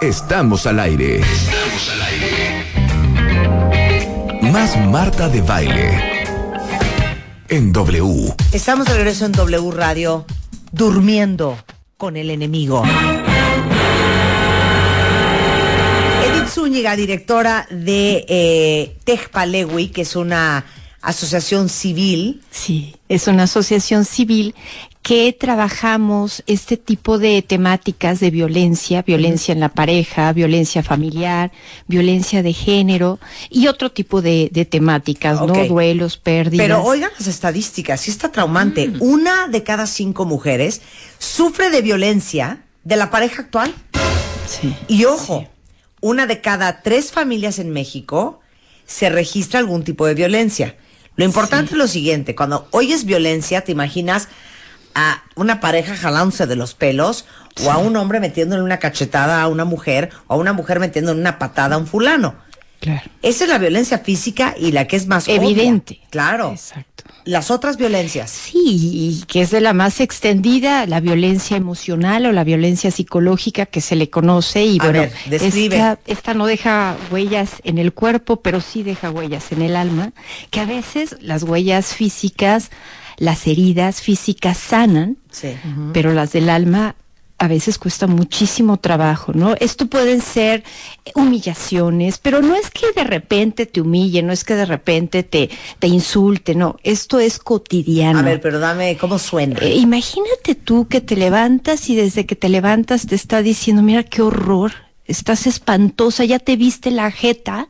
Estamos al aire. Estamos al aire. Más Marta de baile. En W. Estamos de regreso en W Radio, durmiendo con el enemigo. Edith Zúñiga, directora de eh, Tejpalewi, que es una asociación civil. Sí, es una asociación civil que trabajamos este tipo de temáticas de violencia, violencia en la pareja, violencia familiar, violencia de género y otro tipo de, temáticas, ¿no? Duelos, pérdidas. Pero oigan las estadísticas, sí está traumante. Mm. Una de cada cinco mujeres sufre de violencia de la pareja actual. Sí. Y ojo, una de cada tres familias en México se registra algún tipo de violencia. Lo importante es lo siguiente, cuando oyes violencia, te imaginas a una pareja jalándose de los pelos o a un hombre metiéndole una cachetada a una mujer o a una mujer metiéndole una patada a un fulano. Claro. Esa es la violencia física y la que es más evidente. Claro. Exacto. Las otras violencias. Sí, que es de la más extendida, la violencia emocional o la violencia psicológica que se le conoce y bueno, esta, esta no deja huellas en el cuerpo, pero sí deja huellas en el alma, que a veces las huellas físicas las heridas físicas sanan, pero las del alma a veces cuesta muchísimo trabajo, ¿no? Esto pueden ser humillaciones, pero no es que de repente te humille, no es que de repente te, te insulte, no, esto es cotidiano. A ver, pero dame, ¿cómo suena? Eh, imagínate tú que te levantas y desde que te levantas te está diciendo, mira qué horror, estás espantosa, ya te viste la jeta,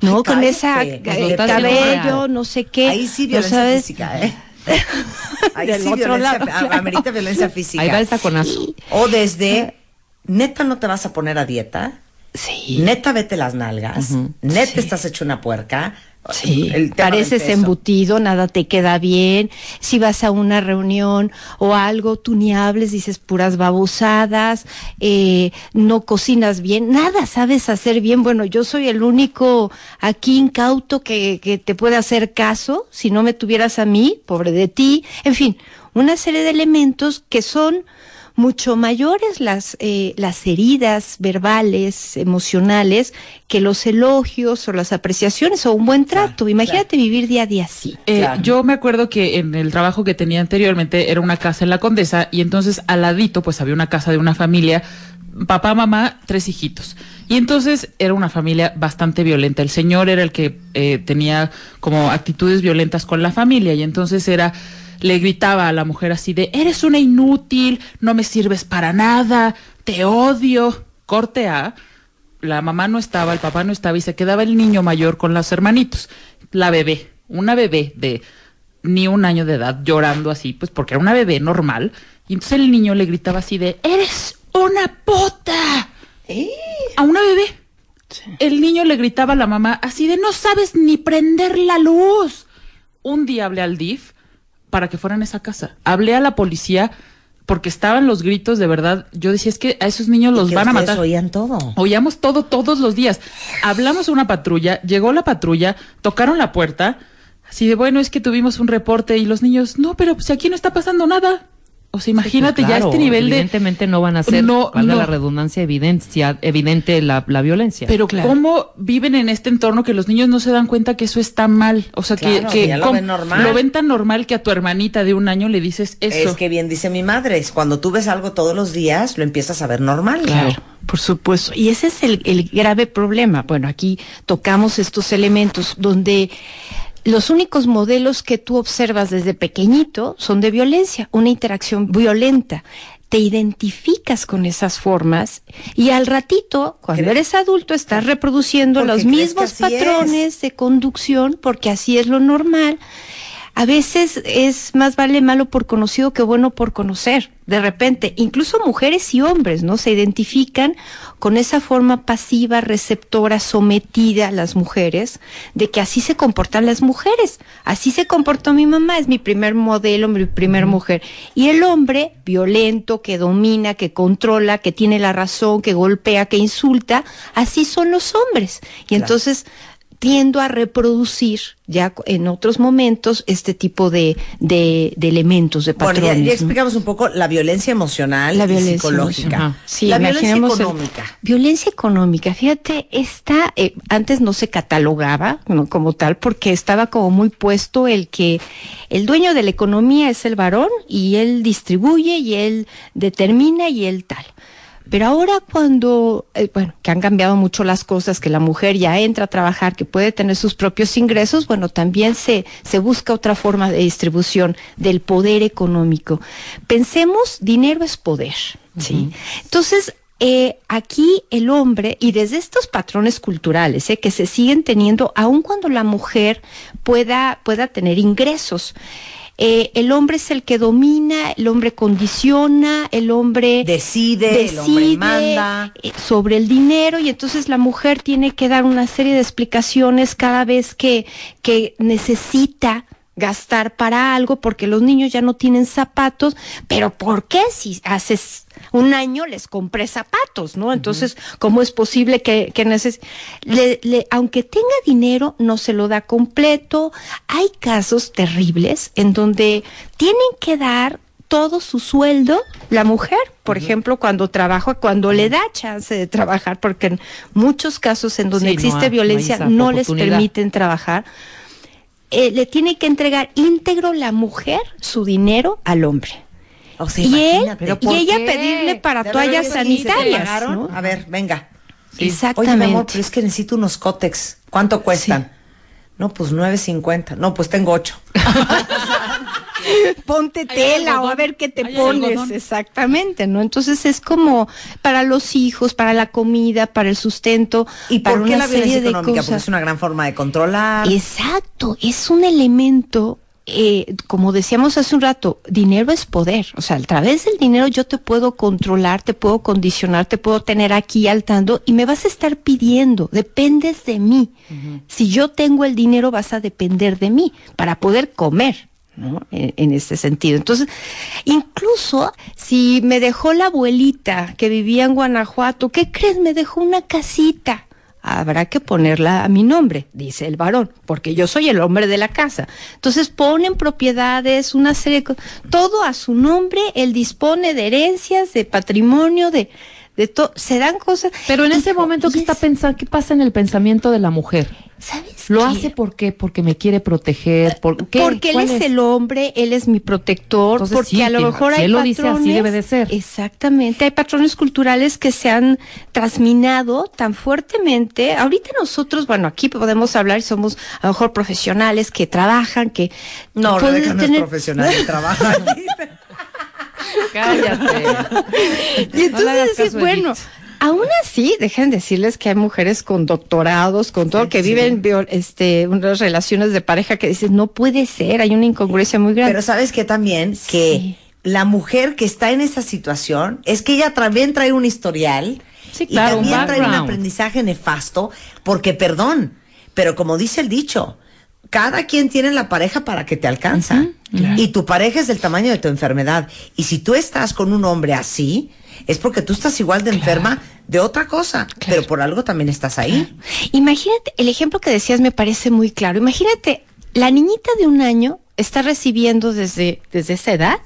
¿no? Con esa cabello, no sé qué. Ahí sí violencia física, ¿eh? Ahí sí, otro lado. Amerita violencia física. Ahí va el taconazo. O desde, neta no te vas a poner a dieta. Sí. Neta vete las nalgas. Neta estás hecho una puerca. Sí, pareces embutido, nada te queda bien. Si vas a una reunión o algo, tú ni hables, dices puras babosadas, eh, no cocinas bien, nada sabes hacer bien. Bueno, yo soy el único aquí incauto que, que te puede hacer caso. Si no me tuvieras a mí, pobre de ti. En fin, una serie de elementos que son mucho mayores las, eh, las heridas verbales, emocionales, que los elogios o las apreciaciones o un buen trato. Imagínate vivir día a día así. Eh, yo me acuerdo que en el trabajo que tenía anteriormente era una casa en la Condesa y entonces al ladito pues había una casa de una familia, papá, mamá, tres hijitos. Y entonces era una familia bastante violenta. El señor era el que eh, tenía como actitudes violentas con la familia y entonces era le gritaba a la mujer así de, eres una inútil, no me sirves para nada, te odio. Corte A, la mamá no estaba, el papá no estaba y se quedaba el niño mayor con los hermanitos. La bebé, una bebé de ni un año de edad llorando así, pues porque era una bebé normal. Y entonces el niño le gritaba así de, eres una puta. ¿Eh? A una bebé. El niño le gritaba a la mamá así de, no sabes ni prender la luz. Un día hablé al DIF para que fueran a esa casa. Hablé a la policía porque estaban los gritos de verdad. Yo decía, es que a esos niños los van a matar. oían todo. Oíamos todo todos los días. Hablamos a una patrulla, llegó la patrulla, tocaron la puerta, así de, bueno, es que tuvimos un reporte y los niños, no, pero si aquí no está pasando nada. O sea, imagínate ya este nivel de... Evidentemente no van a ser, no, la redundancia, evidencia, evidente la, la violencia. Pero ¿cómo viven en este entorno que los niños no se dan cuenta que eso está mal? O sea, que, que lo, ven normal. lo ven tan normal que a tu hermanita de un año le dices eso. Es que bien dice mi madre, es cuando tú ves algo todos los días, lo empiezas a ver normal. Claro. Por supuesto. Y ese es el, el grave problema. Bueno, aquí tocamos estos elementos donde los únicos modelos que tú observas desde pequeñito son de violencia, una interacción violenta. Te identificas con esas formas y al ratito, cuando eres adulto, estás reproduciendo los mismos patrones de conducción porque así es lo normal. A veces es más vale malo por conocido que bueno por conocer. de repente, incluso mujeres y hombres, ¿no? Se identifican con esa forma pasiva, receptora, sometida a las mujeres, de que así se comportan las mujeres. Así se comportó mi mamá, es mi primer modelo, mi primer mujer. Y el hombre, violento, que domina, que controla, que tiene la razón, que golpea, que insulta, así son los hombres. Y entonces tiendo a reproducir ya en otros momentos este tipo de, de, elementos, de patrones. Bueno, ya, explicamos un poco la violencia emocional la violencia psicológica. Sí, la violencia económica. violencia económica, fíjate, esta eh, antes no se catalogaba como tal porque estaba como muy puesto el que el dueño de la economía es el varón y él distribuye y él determina y él tal. Pero ahora cuando, eh, bueno, que han cambiado mucho las cosas, que la mujer ya entra a trabajar, que puede tener sus propios ingresos, bueno, también se, se busca otra forma de distribución del poder económico. Pensemos, dinero es poder, ¿sí? Entonces, eh, aquí el hombre, y desde estos patrones culturales eh, que se siguen teniendo, aun cuando la mujer pueda, pueda tener ingresos, eh, el hombre es el que domina, el hombre condiciona, el hombre decide, el hombre manda. eh, sobre el dinero y entonces la mujer tiene que dar una serie de explicaciones cada vez que, que necesita gastar para algo porque los niños ya no tienen zapatos, pero ¿por qué si haces un año les compré zapatos, ¿no? Entonces, ¿cómo es posible que, que le, aunque tenga dinero, no se lo da completo? Hay casos terribles en donde tienen que dar todo su sueldo la mujer, por ejemplo, cuando trabaja, cuando le da chance de trabajar, porque en muchos casos en donde existe violencia no les permiten trabajar eh, le tiene que entregar íntegro la mujer su dinero al hombre. Y él, y ella pedirle para toallas sanitarias. A ver, venga. Exactamente. Oye, mi amor, pero es que necesito unos cótex. ¿Cuánto cuestan? No, pues 9.50. No, pues tengo ocho. ponte tela o a ver qué te pones. Exactamente, ¿no? Entonces es como para los hijos, para la comida, para el sustento. ¿Y para por qué la violencia económica? Porque es una gran forma de controlar. Exacto, es un elemento eh, como decíamos hace un rato, dinero es poder. O sea, a través del dinero yo te puedo controlar, te puedo condicionar, te puedo tener aquí al tanto y me vas a estar pidiendo, dependes de mí. Si yo tengo el dinero vas a depender de mí para poder comer. ¿no? En, este sentido. Entonces, incluso si me dejó la abuelita que vivía en Guanajuato, ¿qué crees? Me dejó una casita. Habrá que ponerla a mi nombre, dice el varón, porque yo soy el hombre de la casa. Entonces ponen propiedades, una serie de todo a su nombre, él dispone de herencias, de patrimonio, de, de todo, se dan cosas. Pero en ese momento, ¿qué está pensando? ¿Qué pasa en el pensamiento de la mujer? ¿Sabes? ¿Lo hace por qué? Porque me quiere proteger. ¿Por Porque él es, el hombre, él es mi protector. porque a lo mejor hay él lo dice así debe de ser. Exactamente. Hay patrones culturales que se han transminado tan fuertemente. Ahorita nosotros, bueno, aquí podemos hablar y somos a lo mejor profesionales que trabajan, que. No, Rebeca no es profesional, trabaja aquí. Cállate. y entonces no bueno. Aún así, dejen decirles que hay mujeres con doctorados, con todo, que viven este, unas relaciones de pareja que dices, no puede ser, hay una incongruencia muy grande. Pero sabes que también que la mujer que está en esa situación es que ella también trae un historial y también trae un aprendizaje nefasto, porque perdón, pero como dice el dicho, cada quien tiene la pareja para que te alcanza. Y tu pareja es del tamaño de tu enfermedad. Y si tú estás con un hombre así, es porque tú estás igual de enferma de otra cosa, pero por algo también estás ahí. Imagínate, el ejemplo que decías me parece muy claro. Imagínate, la niñita de un año está recibiendo desde, desde esa edad,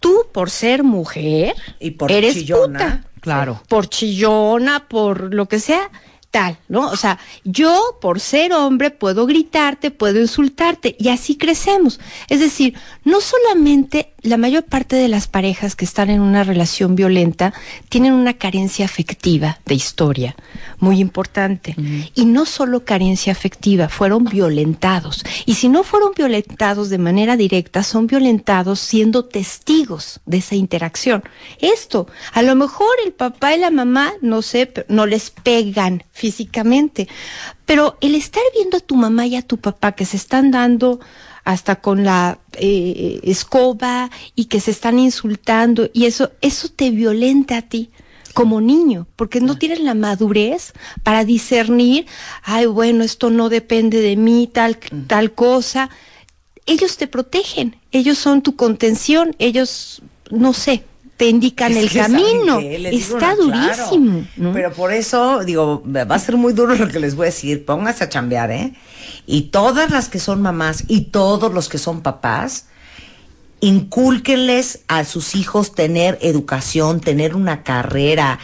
tú por ser mujer, y por eres chillona, claro, por chillona, por lo que sea, tal, ¿no? O sea, yo por ser hombre puedo gritarte, puedo insultarte y así crecemos. Es decir, no solamente la mayor parte de las parejas que están en una relación violenta tienen una carencia afectiva de historia muy importante. Y no solo carencia afectiva, fueron violentados. Y si no fueron violentados de manera directa, son violentados siendo testigos de esa interacción. Esto, a lo mejor el papá y la mamá, no sé, no les pegan físicamente. Pero el estar viendo a tu mamá y a tu papá que se están dando hasta con la eh, escoba y que se están insultando y eso, eso te violenta a ti como niño, porque no tienes la madurez para discernir, ay, bueno, esto no depende de mí, tal, mm. tal cosa. Ellos te protegen, ellos son tu contención, ellos, no sé, te indican el camino. Está durísimo. Pero por eso, digo, va a ser muy duro lo que les voy a decir. Póngase a chambear, ¿eh? Y todas las que son mamás y todos los que son papás, incúlquenles a sus hijos tener educación, tener una carrera.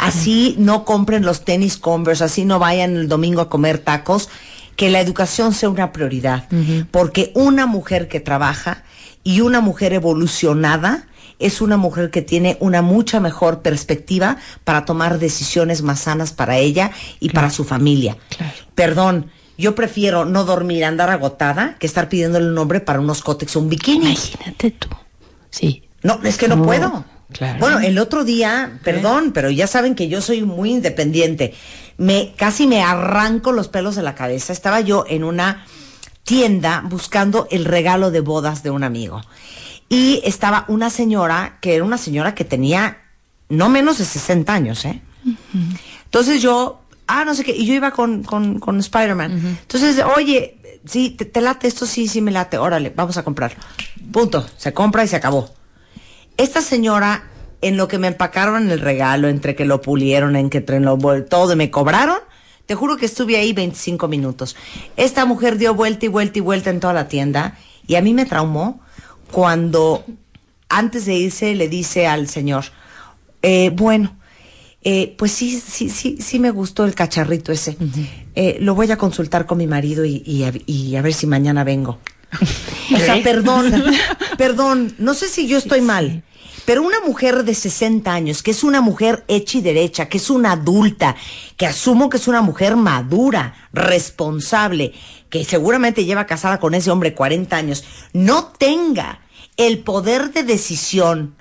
Así no compren los tenis Converse, así no vayan el domingo a comer tacos. Que la educación sea una prioridad. Porque una mujer que trabaja y una mujer evolucionada, es una mujer que tiene una mucha mejor perspectiva para tomar decisiones más sanas para ella y para su familia. Perdón, yo prefiero no dormir, andar agotada, que estar pidiéndole un nombre para unos cótex o un bikini. Imagínate tú. Sí. No, es que no, puedo. Claro. Bueno, el otro día, perdón, pero ya saben que yo soy muy independiente. Me casi me arranco los pelos de la cabeza. Estaba yo en una tienda buscando el regalo de bodas de un amigo. Y estaba una señora, que era una señora que tenía no menos de 60 años, ¿eh? Entonces yo, ah, no sé qué, y yo iba con, con, con Spider-Man. Entonces, oye, sí, te, late esto, sí, sí me late, órale, vamos a comprarlo. Punto, se compra y se acabó. Esta señora, en lo que me empacaron el regalo, entre que lo pulieron, en que lo todo, y me cobraron, te juro que estuve ahí 25 minutos. Esta mujer dio vuelta y vuelta y vuelta en toda la tienda, y a mí me traumó cuando antes de irse le dice al señor, eh, bueno, eh, pues sí, sí, sí, sí me gustó el cacharrito ese. Eh, lo voy a consultar con mi marido y, a, ver si mañana vengo. o sea, perdón, perdón, no sé si yo estoy mal, pero una mujer de 60 años, que es una mujer hecha y derecha, que es una adulta, que asumo que es una mujer madura, responsable, que seguramente lleva casada con ese hombre 40 años, no tenga el poder de decisión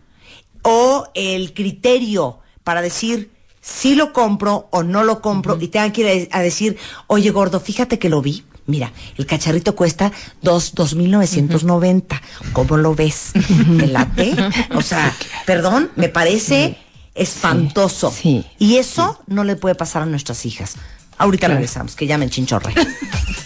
o el criterio para decir si lo compro o no lo compro y tengan que ir a, decir, oye gordo, fíjate que lo vi. Mira, el cacharrito cuesta dos, dos mil novecientos noventa. ¿Cómo lo ves? ¿Me late? O sea, perdón, me parece espantoso. Y eso no le puede pasar a nuestras hijas. Ahorita regresamos, que llamen chinchorre.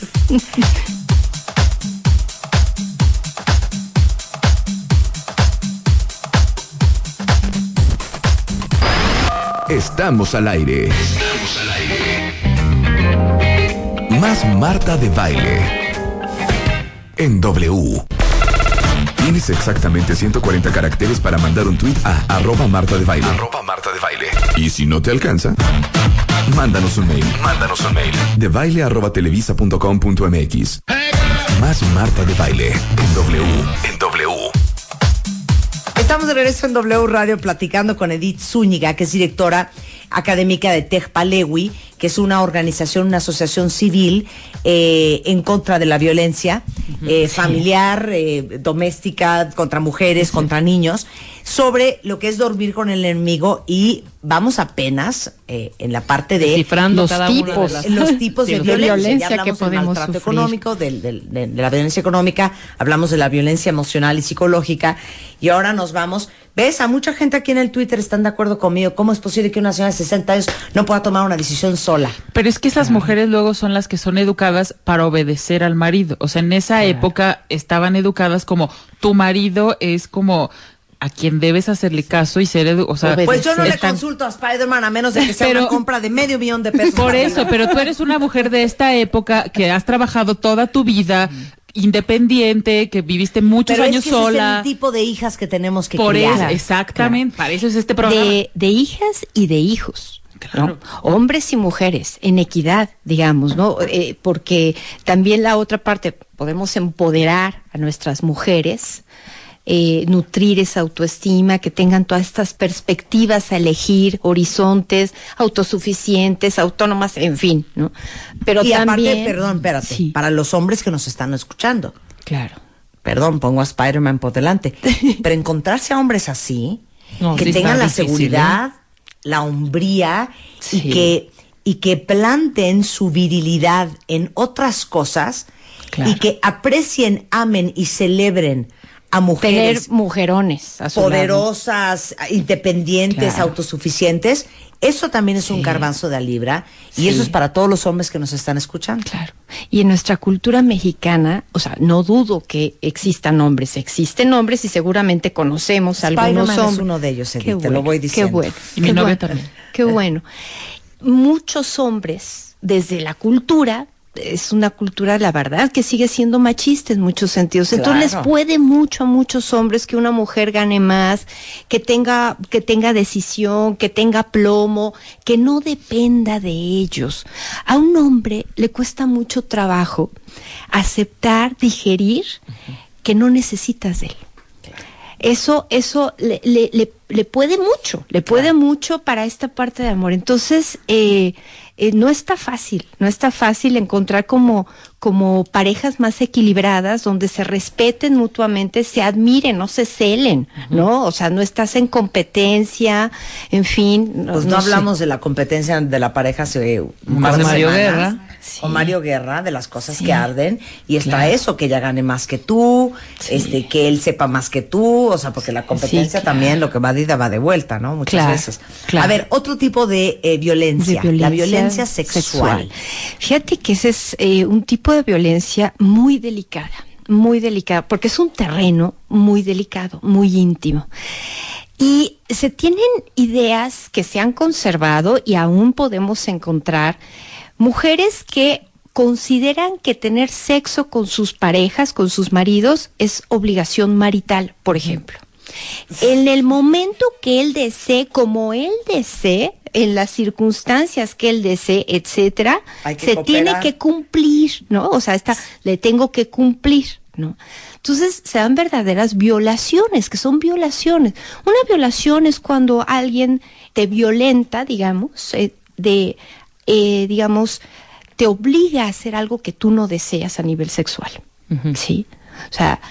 Estamos al aire. Estamos al aire. Más Marta de baile. En W. Tienes exactamente 140 caracteres para mandar un tweet a arroba Marta de baile. Arroba Marta de baile. Y si no te alcanza, mándanos un mail. Mándanos un mail. De baile arroba televisa.com.mx. Más Marta de baile. En W. En W. Estamos de regreso en W Radio platicando con Edith Zúñiga, que es directora académica de Tejpalewi, que es una organización, una asociación civil eh, en contra de la violencia eh, familiar, eh, doméstica, contra mujeres, contra niños, sobre lo que es dormir con el enemigo y vamos apenas en la parte de los tipos, los tipos de, violencia, que podemos del maltrato económico, de la violencia económica, hablamos de la violencia emocional y psicológica y ahora nos vamos ¿Ves? A mucha gente aquí en el Twitter están de acuerdo conmigo. ¿Cómo es posible que una señora de 60 años no pueda tomar una decisión sola? Pero es que esas mujeres luego son las que son educadas para obedecer al marido. O sea, en esa época estaban educadas como tu marido es como a quien debes hacerle caso y ser o sea, pues yo no le consulto a Spider-Man a menos de que sea una compra de medio millón de pesos. Por eso, pero tú eres una mujer de esta época que has trabajado toda tu vida, independiente, que viviste muchos años sola. es el tipo de hijas que tenemos que Por Eso, exactamente, para eso es este programa. De, hijas y de hijos. Hombres y mujeres, en equidad, digamos, ¿no? Eh, porque también la otra parte, podemos empoderar a nuestras mujeres eh, nutrir esa autoestima, que tengan todas estas perspectivas a elegir, horizontes, autosuficientes, autónomas, en fin, ¿no? Pero y aparte, perdón, espérate, para los hombres que nos están escuchando. Claro. Perdón, pongo a Spider-Man por delante. pero encontrarse a hombres así, que tengan la ¿eh? seguridad, la hombría y que y que planten su virilidad en otras cosas y que aprecien, amen y celebren a mujeres. Tener mujerones. poderosas, independientes, autosuficientes. Eso también es un garbanzo de libra y eso es para todos los hombres que nos están escuchando. Claro. Y en nuestra cultura mexicana, o sea, no dudo que existan hombres, existen hombres y seguramente conocemos algunos hombres. es uno de ellos, Edith, te lo voy diciendo. Qué bueno. Y mi novia también. Qué bueno. Muchos hombres, desde la cultura, es una cultura, la verdad, que sigue siendo machista en muchos sentidos. Entonces les puede mucho a muchos hombres que una mujer gane más, que tenga, que tenga decisión, que tenga plomo, que no dependa de ellos. A un hombre le cuesta mucho trabajo aceptar, digerir que no necesitas de él. Eso, eso le, le, le, puede mucho, le puede mucho para esta parte de amor. Entonces, eh, eh, no está fácil, no está fácil encontrar como, como parejas más equilibradas, donde se respeten mutuamente, se admiren, no se celen, ¿no? O sea, no estás en competencia, en fin. pues no, hablamos de la competencia de la pareja hace más de Mario Guerra. O Mario Guerra, de las cosas que arden, y está eso, que ella gane más que tú, este, que él sepa más que tú, o sea, porque la competencia también lo que va de ida va de vuelta, ¿no? Muchas veces. A ver, otro tipo de, eh, violencia, la violencia sexual. Fíjate que ese es eh, un tipo de violencia muy delicada, muy delicada, porque es un terreno muy delicado, muy íntimo. Y se tienen ideas que se han conservado y aún podemos encontrar mujeres que consideran que tener sexo con sus parejas, con sus maridos, es obligación marital, por ejemplo. En el momento que él desee, como él desee, en las circunstancias que él desee, etcétera, se tiene que cumplir, ¿no? O sea, está, le tengo que cumplir, ¿no? Entonces se dan verdaderas violaciones, que son violaciones. Una violación es cuando alguien te violenta, digamos, eh, de, eh, digamos, te obliga a hacer algo que tú no deseas a nivel sexual, ¿sí? O sea,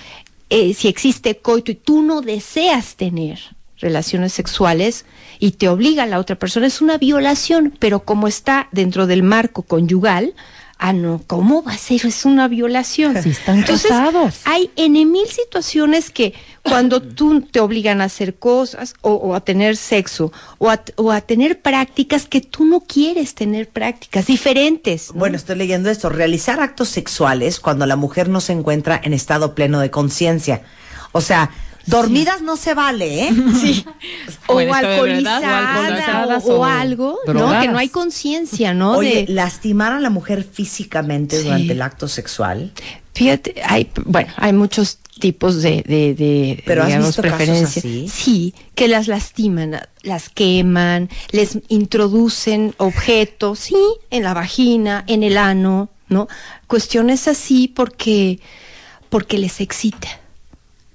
eh, si existe coito y tú no deseas tener relaciones sexuales y te obliga a la otra persona, es una violación, pero como está dentro del marco conyugal, ah, no, ¿cómo va a ser? Es una violación. Si están casados. Hay en mil situaciones que cuando tú te obligan a hacer cosas o, a tener sexo o a, tener prácticas que tú no quieres tener prácticas diferentes. Bueno, estoy leyendo esto. Realizar actos sexuales cuando la mujer no se encuentra en estado pleno de conciencia. O sea, Dormidas no se vale, ¿eh? Sí. O, alcoholizada, o, algo, ¿no? Que no hay conciencia, ¿no? Oye, lastimar a la mujer físicamente durante el acto sexual. Fíjate, hay, bueno, hay muchos tipos de, de, ¿Pero digamos, preferencias. Sí, que las lastiman, las queman, les introducen objetos, sí, en la vagina, en el ano, ¿no? Cuestiones así porque, porque les excita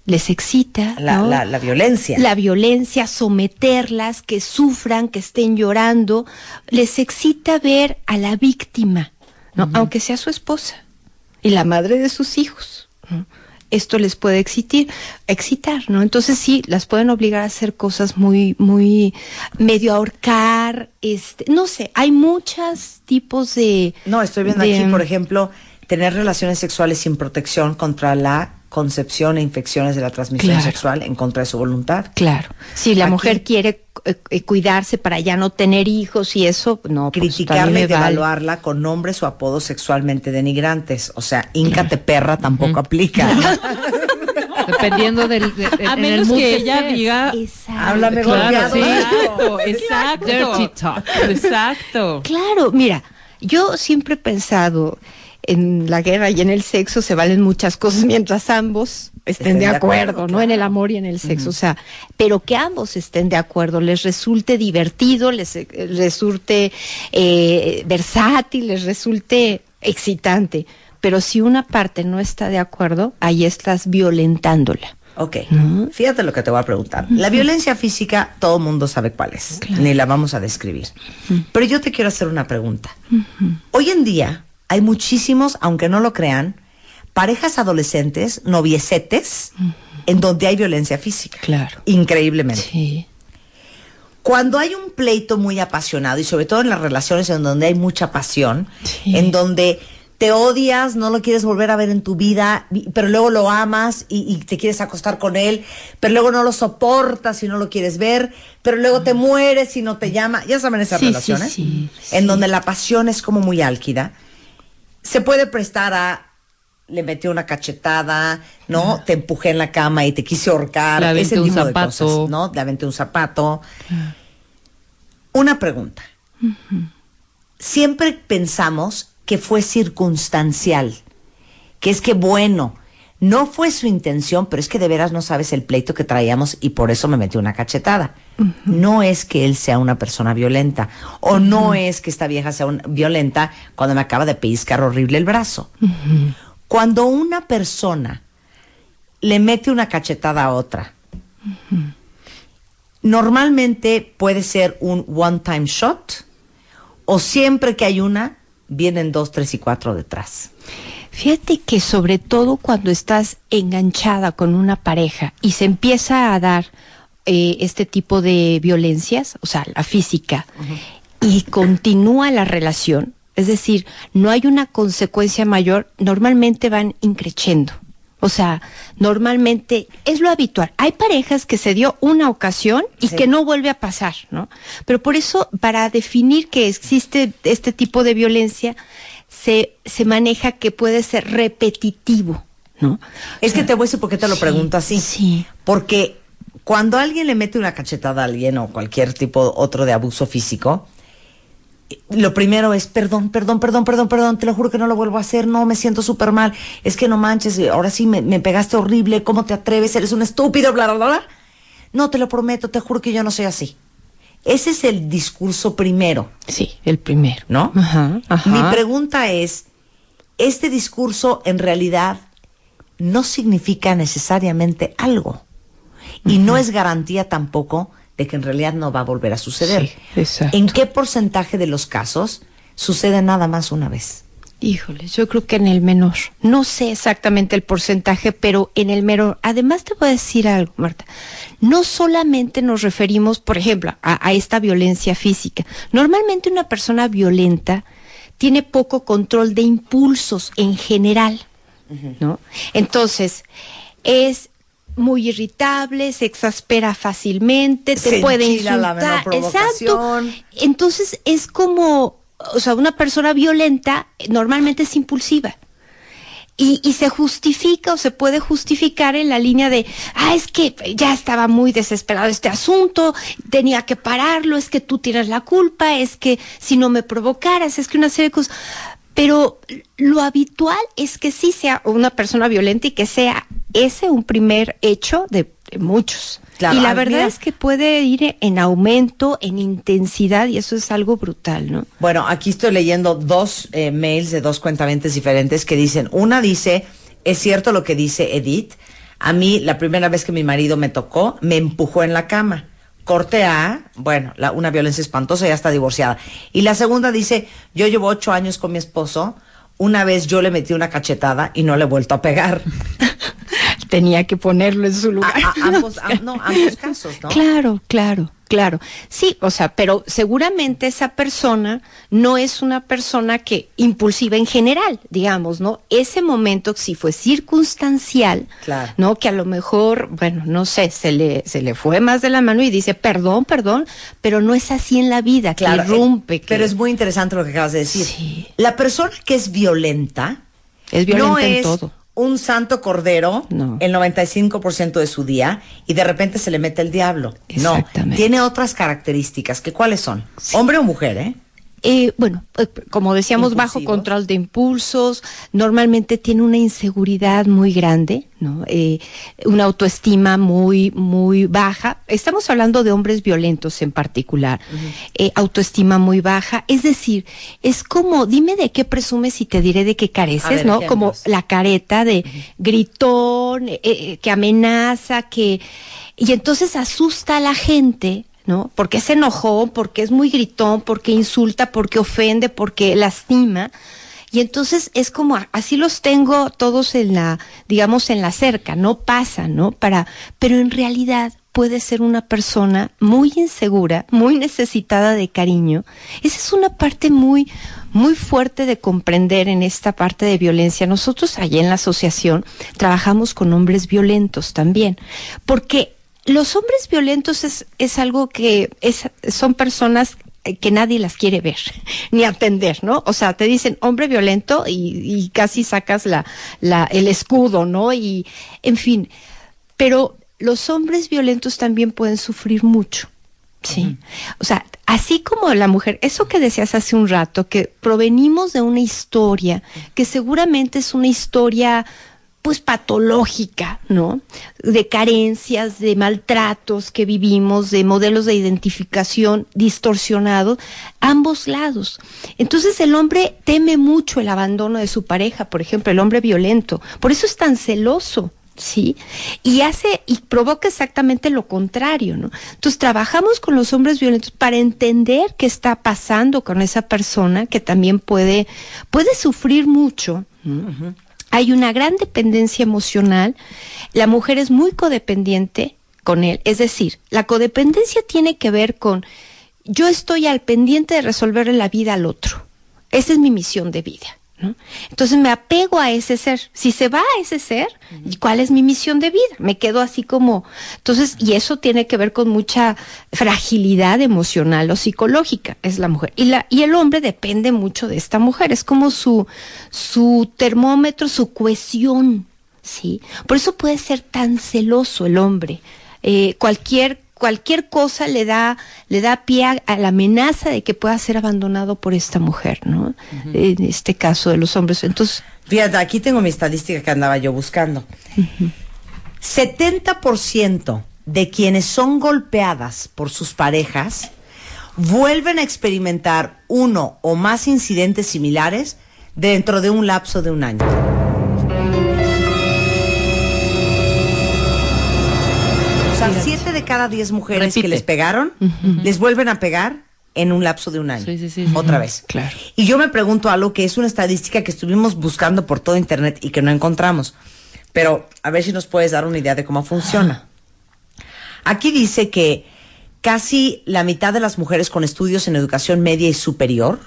les excita. La, la, violencia. La violencia, someterlas, que sufran, que estén llorando. Les excita ver a la víctima, ¿no? Aunque sea su esposa y la madre de sus hijos. Esto les puede excitar, excitar, ¿no? Entonces sí, las pueden obligar a hacer cosas muy, muy medio ahorcar, este, no sé, hay muchos tipos de. No, estoy viendo aquí, por ejemplo, tener relaciones sexuales sin protección contra la concepción e infecciones de la transmisión sexual en contra de su voluntad. Claro. Si la mujer quiere eh, eh, cuidarse para ya no tener hijos y eso, no. Pues, Criticarla y devaluarla con nombres o apodos sexualmente denigrantes. O sea, íncate perra tampoco aplica. Dependiendo del. a menos que ella diga. Háblame claro, Exacto, exacto. Dirty talk. Exacto. Claro, mira, yo siempre he pensado en la guerra y en el sexo se valen muchas cosas mientras ambos estén, de, acuerdo, ¿no? En el amor y en el sexo, o sea, pero que ambos estén de acuerdo, les resulte divertido, les eh, resulte eh, versátil, les resulte excitante. Pero si una parte no está de acuerdo, ahí estás violentándola. Ok, fíjate lo que te voy a preguntar. La violencia física, todo mundo sabe cuál es, ni la vamos a describir. Pero yo te quiero hacer una pregunta. Hoy en día, hay muchísimos, aunque no lo crean, parejas adolescentes, noviesetes, en donde hay violencia física. Claro. Increíblemente. Sí. Cuando hay un pleito muy apasionado, y sobre todo en las relaciones en donde hay mucha pasión, en donde te odias, no lo quieres volver a ver en tu vida, pero luego lo amas y, te quieres acostar con él, pero luego no lo soportas y no lo quieres ver, pero luego te mueres y no te llama. Ya saben esas relaciones, en donde la pasión es como muy álquida. Se puede prestar a le metió una cachetada, ¿no? Te empujé en la cama y te quise ahorcar, ese tipo de cosas, ¿no? Le aventé un zapato. Una pregunta. Siempre pensamos que fue circunstancial, que es que bueno, no fue su intención, pero es que de veras no sabes el pleito que traíamos y por eso me metió una cachetada. No es que él sea una persona violenta o no es que esta vieja sea violenta cuando me acaba de pellizcar horrible el brazo. Cuando una persona le mete una cachetada a otra, normalmente puede ser un one-time shot o siempre que hay una, vienen dos, tres y cuatro detrás. Fíjate que sobre todo cuando estás enganchada con una pareja y se empieza a dar eh, este tipo de violencias, o sea, la física, y continúa la relación, es decir, no hay una consecuencia mayor, normalmente van increciendo. O sea, normalmente es lo habitual. Hay parejas que se dio una ocasión y que no vuelve a pasar, ¿no? Pero por eso, para definir que existe este tipo de violencia, se, se maneja que puede ser repetitivo, ¿no? Es que te voy a decir por qué te lo pregunto así. Sí. Porque cuando alguien le mete una cachetada a alguien o cualquier tipo otro de abuso físico, lo primero es perdón, perdón, perdón, perdón, perdón, te lo juro que no lo vuelvo a hacer, no, me siento súper mal, es que no manches, ahora sí me, pegaste horrible, ¿cómo te atreves? Eres un estúpido, bla, bla, bla. No, te lo prometo, te juro que yo no soy así. Ese es el discurso primero. Sí, el primero. ¿No? Ajá, Mi pregunta es, ¿este discurso en realidad no significa necesariamente algo? Y no es garantía tampoco de que en realidad no va a volver a suceder. ¿En qué porcentaje de los casos sucede nada más una vez? Híjole, yo creo que en el menor. No sé exactamente el porcentaje, pero en el menor. Además te voy a decir algo, Marta. No solamente nos referimos, por ejemplo, a, esta violencia física. Normalmente una persona violenta tiene poco control de impulsos en general, ¿no? Entonces, es muy irritable, se exaspera fácilmente, te puede insultar. Exacto. Entonces es como, o sea, una persona violenta normalmente es impulsiva. Y, y, se justifica o se puede justificar en la línea de, ah, es que ya estaba muy desesperado este asunto, tenía que pararlo, es que tú tienes la culpa, es que si no me provocaras, es que una serie de cosas. Pero lo habitual es que sí sea una persona violenta y que sea ese un primer hecho de, muchos. Y la verdad es que puede ir en aumento, en intensidad, y eso es algo brutal, ¿no? Bueno, aquí estoy leyendo dos eh, mails de dos cuentaventes diferentes que dicen, una dice, es cierto lo que dice Edith, a mí la primera vez que mi marido me tocó, me empujó en la cama. Corte A, bueno, la, una violencia espantosa, ya está divorciada. Y la segunda dice, yo llevo ocho años con mi esposo, una vez yo le metí una cachetada y no le he vuelto a pegar. Tenía que ponerlo en su lugar. ambos, no, ambos casos, ¿no? Claro, claro. Claro, sí, o sea, pero seguramente esa persona no es una persona que impulsiva en general, digamos, ¿no? Ese momento sí fue circunstancial, ¿no? Que a lo mejor, bueno, no sé, se le, se le fue más de la mano y dice, perdón, perdón, pero no es así en la vida, claro, que irrumpe. Pero es muy interesante lo que acabas de decir. Sí. La persona que es violenta, es violenta no en todo un santo cordero el 95% de su día y de repente se le mete el diablo. No, tiene otras características. ¿Que ¿Cuáles son? Hombre o mujer, ¿eh? Eh, bueno, eh, como decíamos, bajo control de impulsos, normalmente tiene una inseguridad muy grande, ¿no? Eh, una autoestima muy, muy baja. Estamos hablando de hombres violentos en particular. autoestima muy baja. Es decir, es como, dime de qué presumes y te diré de qué careces, ¿no? Como la careta de gritón, que amenaza, que... Y entonces asusta a la gente ¿no? Porque se enojó, porque es muy gritón, porque insulta, porque ofende, porque lastima. Y entonces es como, así los tengo todos en la, digamos, en la cerca, no pasa, ¿no? Para, pero en realidad puede ser una persona muy insegura, muy necesitada de cariño. Esa es una parte muy, muy fuerte de comprender en esta parte de violencia. Nosotros allí en la asociación trabajamos con hombres violentos también, porque los hombres violentos es, es algo que es, son personas que nadie las quiere ver ni atender, ¿no? O sea, te dicen hombre violento y, y casi sacas la, la, el escudo, ¿no? Y, en fin, pero los hombres violentos también pueden sufrir mucho. Sí. O sea, así como la mujer, eso que decías hace un rato, que provenimos de una historia, que seguramente es una historia pues patológica, ¿no? De carencias, de maltratos que vivimos, de modelos de identificación distorsionados, ambos lados. Entonces el hombre teme mucho el abandono de su pareja, por ejemplo, el hombre violento. Por eso es tan celoso, ¿sí? Y hace y provoca exactamente lo contrario, ¿no? Entonces trabajamos con los hombres violentos para entender qué está pasando con esa persona que también puede puede sufrir mucho. Hay una gran dependencia emocional. La mujer es muy codependiente con él, es decir, la codependencia tiene que ver con yo estoy al pendiente de resolverle la vida al otro. Esa es mi misión de vida. Entonces me apego a ese ser. Si se va a ese ser, ¿cuál es mi misión de vida? Me quedo así como... Entonces, y eso tiene que ver con mucha fragilidad emocional o psicológica, es la mujer. Y, la, y el hombre depende mucho de esta mujer, es como su, su termómetro, su cohesión, ¿sí? Por eso puede ser tan celoso el hombre. Eh, cualquier cualquier cosa le da, le da pie a, la amenaza de que pueda ser abandonado por esta mujer, ¿no? En este caso de los hombres. Entonces. Fíjate, aquí tengo mi estadística que andaba yo buscando. 70% de quienes son golpeadas por sus parejas vuelven a experimentar uno o más incidentes similares dentro de un lapso de un año. De cada diez mujeres que les pegaron, les vuelven a pegar en un lapso de un año. Sí, sí, sí. Otra vez. Claro. Y yo me pregunto algo que es una estadística que estuvimos buscando por todo internet y que no encontramos. Pero a ver si nos puedes dar una idea de cómo funciona. Aquí dice que casi la mitad de las mujeres con estudios en educación media y superior,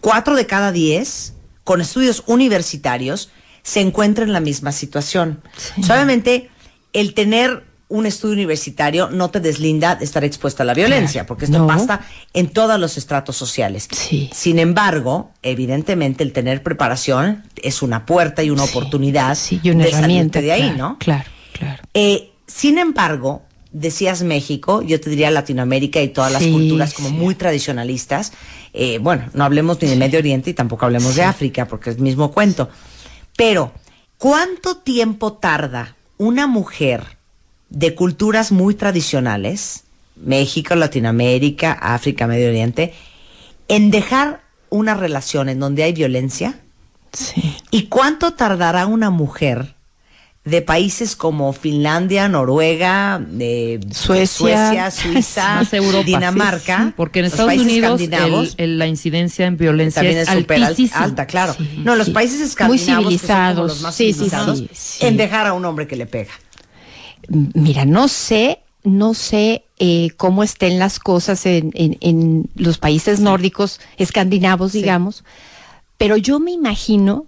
cuatro de cada diez con estudios universitarios, se encuentran en la misma situación. Solamente el tener un estudio universitario no te deslinda de estar expuesta a la violencia, porque esto pasa en todos los estratos sociales. Sin embargo, evidentemente el tener preparación es una puerta y una oportunidad y una de herramienta de ahí, ¿no? Claro, claro. Eh, sin embargo, decías México, yo te diría Latinoamérica y todas las culturas como muy tradicionalistas. Eh, bueno, no hablemos ni de Medio Oriente y tampoco hablemos de África, porque es el mismo cuento. Pero, ¿cuánto tiempo tarda una mujer de culturas muy tradicionales, México, Latinoamérica, África, Medio Oriente, en dejar una relación en donde hay violencia? Sí. ¿Y cuánto tardará una mujer de países como Finlandia, Noruega, Suecia, Suiza, Dinamarca, porque en Estados Unidos la incidencia en violencia también es, súper alta, claro. no, los países escandinavos muy civilizados, los más civilizados, en dejar a un hombre que le pega. Mira, no sé, no sé eh, cómo estén las cosas en, en, los países nórdicos, escandinavos, digamos, pero yo me imagino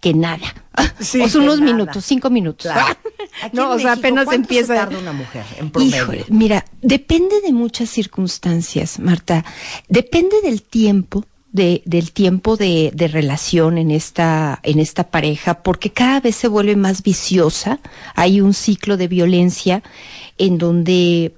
que nada. o son unos minutos, cinco minutos. no, o sea, apenas empieza. Se tarda una mujer en promedio? mira, depende de muchas circunstancias, Marta. Depende del tiempo de, del tiempo de, de, relación en esta, en esta pareja, porque cada vez se vuelve más viciosa. Hay un ciclo de violencia en donde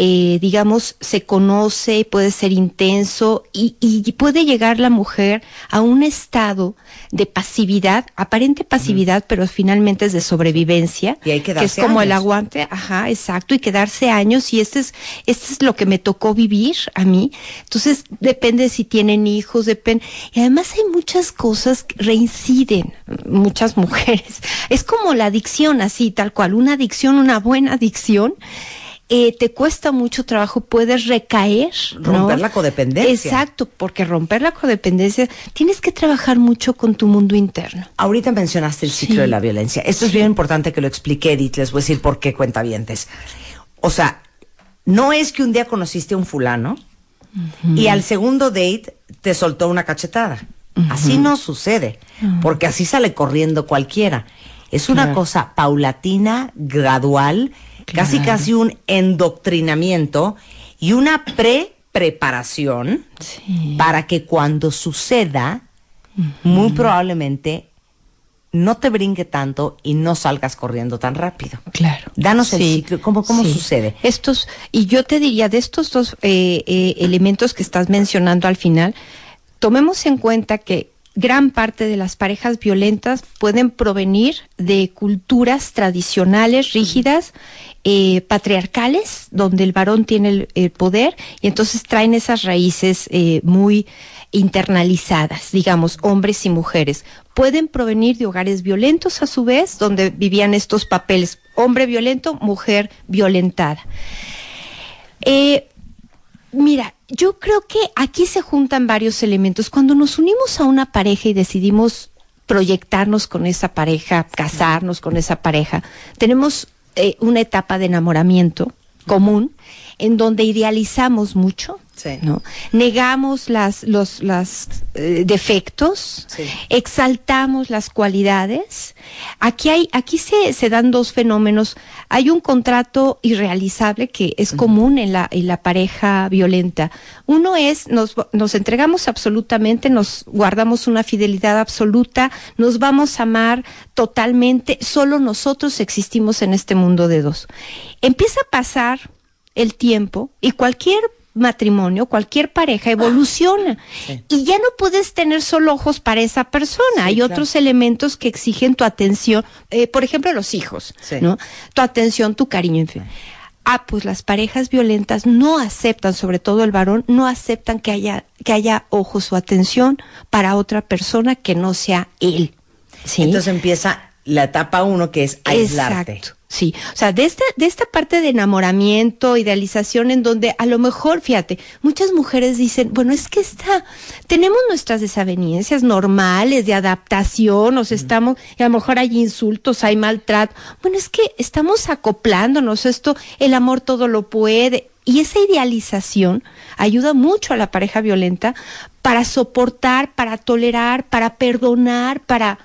eh, digamos, se conoce, puede ser intenso y, y, puede llegar la mujer a un estado de pasividad, aparente pasividad, pero finalmente es de sobrevivencia, y hay que, que es como el aguante, ajá, exacto, y quedarse años y este es, este es lo que me tocó vivir a mí. Entonces, depende si tienen hijos, depende. Y además hay muchas cosas que reinciden, muchas mujeres. Es como la adicción, así, tal cual, una adicción, una buena adicción eh, te cuesta mucho trabajo, puedes recaer. Romper la codependencia. Exacto, porque romper la codependencia tienes que trabajar mucho con tu mundo interno. Ahorita mencionaste el ciclo de la violencia. Esto es bien importante que lo explique Edith, les voy a decir por qué cuenta vientes. O sea, no es que un día conociste a un fulano y al segundo date te soltó una cachetada. Así no sucede, porque así sale corriendo cualquiera. Es una cosa paulatina, gradual, casi casi un endoctrinamiento y una pre-preparación para que cuando suceda, muy probablemente no te brinque tanto y no salgas corriendo tan rápido. Claro. Danos el ciclo, ¿cómo, cómo sucede? Estos, y yo te diría, de estos dos eh, eh, elementos que estás mencionando al final, tomemos en cuenta que gran parte de las parejas violentas pueden provenir de culturas tradicionales, rígidas, eh, patriarcales, donde el varón tiene el, poder y entonces traen esas raíces eh, muy internalizadas, digamos, hombres y mujeres. Pueden provenir de hogares violentos a su vez, donde vivían estos papeles, hombre violento, mujer violentada. Eh, Mira, yo creo que aquí se juntan varios elementos. Cuando nos unimos a una pareja y decidimos proyectarnos con esa pareja, casarnos con esa pareja, tenemos eh, una etapa de enamoramiento común en donde idealizamos mucho, ¿no? Negamos las, los las, eh, defectos, exaltamos las cualidades. Aquí hay, aquí se, se, dan dos fenómenos. Hay un contrato irrealizable que es común en la, en la pareja violenta. Uno es, nos, nos entregamos absolutamente, nos guardamos una fidelidad absoluta, nos vamos a amar totalmente, solo nosotros existimos en este mundo de dos. Empieza a pasar el tiempo y cualquier matrimonio, cualquier pareja evoluciona y ya no puedes tener solo ojos para esa persona. Hay otros elementos que exigen tu atención, eh, por ejemplo, los hijos, ¿no? Tu atención, tu cariño, en fin. Ah, pues las parejas violentas no aceptan, sobre todo el varón, no aceptan que haya que haya ojos o atención para otra persona que no sea él. Entonces empieza la etapa uno que es aislarte. Exacto. Sí, o sea, de esta, de esta parte de enamoramiento, idealización, en donde a lo mejor, fíjate, muchas mujeres dicen, bueno, es que está, tenemos nuestras desavenencias normales de adaptación, nos estamos, y a lo mejor hay insultos, hay maltrato. Bueno, es que estamos acoplándonos, esto, el amor todo lo puede. Y esa idealización ayuda mucho a la pareja violenta para soportar, para tolerar, para perdonar, para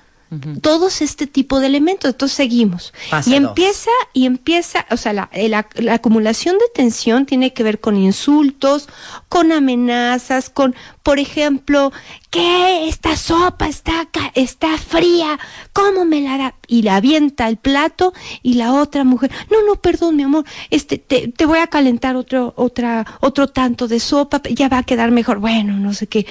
todos este tipo de elementos. Entonces seguimos. y empieza, y empieza, o sea, la, la, acumulación de tensión tiene que ver con insultos, con amenazas, con, por ejemplo, que esta sopa está, está fría, ¿cómo me la da? Y la avienta el plato y la otra mujer, no, no, perdón, mi amor, este, te, te voy a calentar otro, otra, otro tanto de sopa, ya va a quedar mejor. Bueno, no sé qué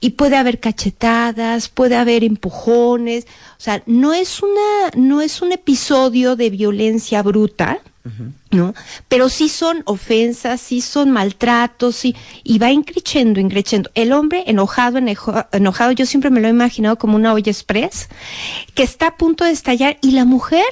y puede haber cachetadas, puede haber empujones, o sea, no es una no es un episodio de violencia bruta, ¿no? Pero sí son ofensas, sí son maltratos, sí, y va increciendo, increciendo. El hombre enojado, enojado, yo siempre me lo he imaginado como una olla express que está a punto de estallar y la mujer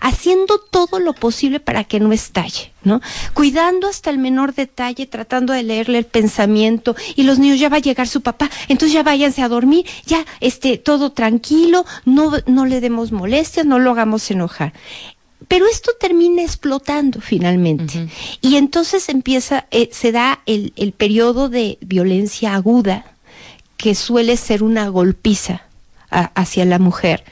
haciendo todo lo posible para que no estalle, ¿no? Cuidando hasta el menor detalle, tratando de leerle el pensamiento y los niños ya va a llegar su papá, entonces ya váyanse a dormir, ya este todo tranquilo, no no le demos molestias, no lo hagamos enojar. Pero esto termina explotando finalmente. Y entonces empieza, eh, se da el, el periodo de violencia aguda, que suele ser una golpiza hacia la mujer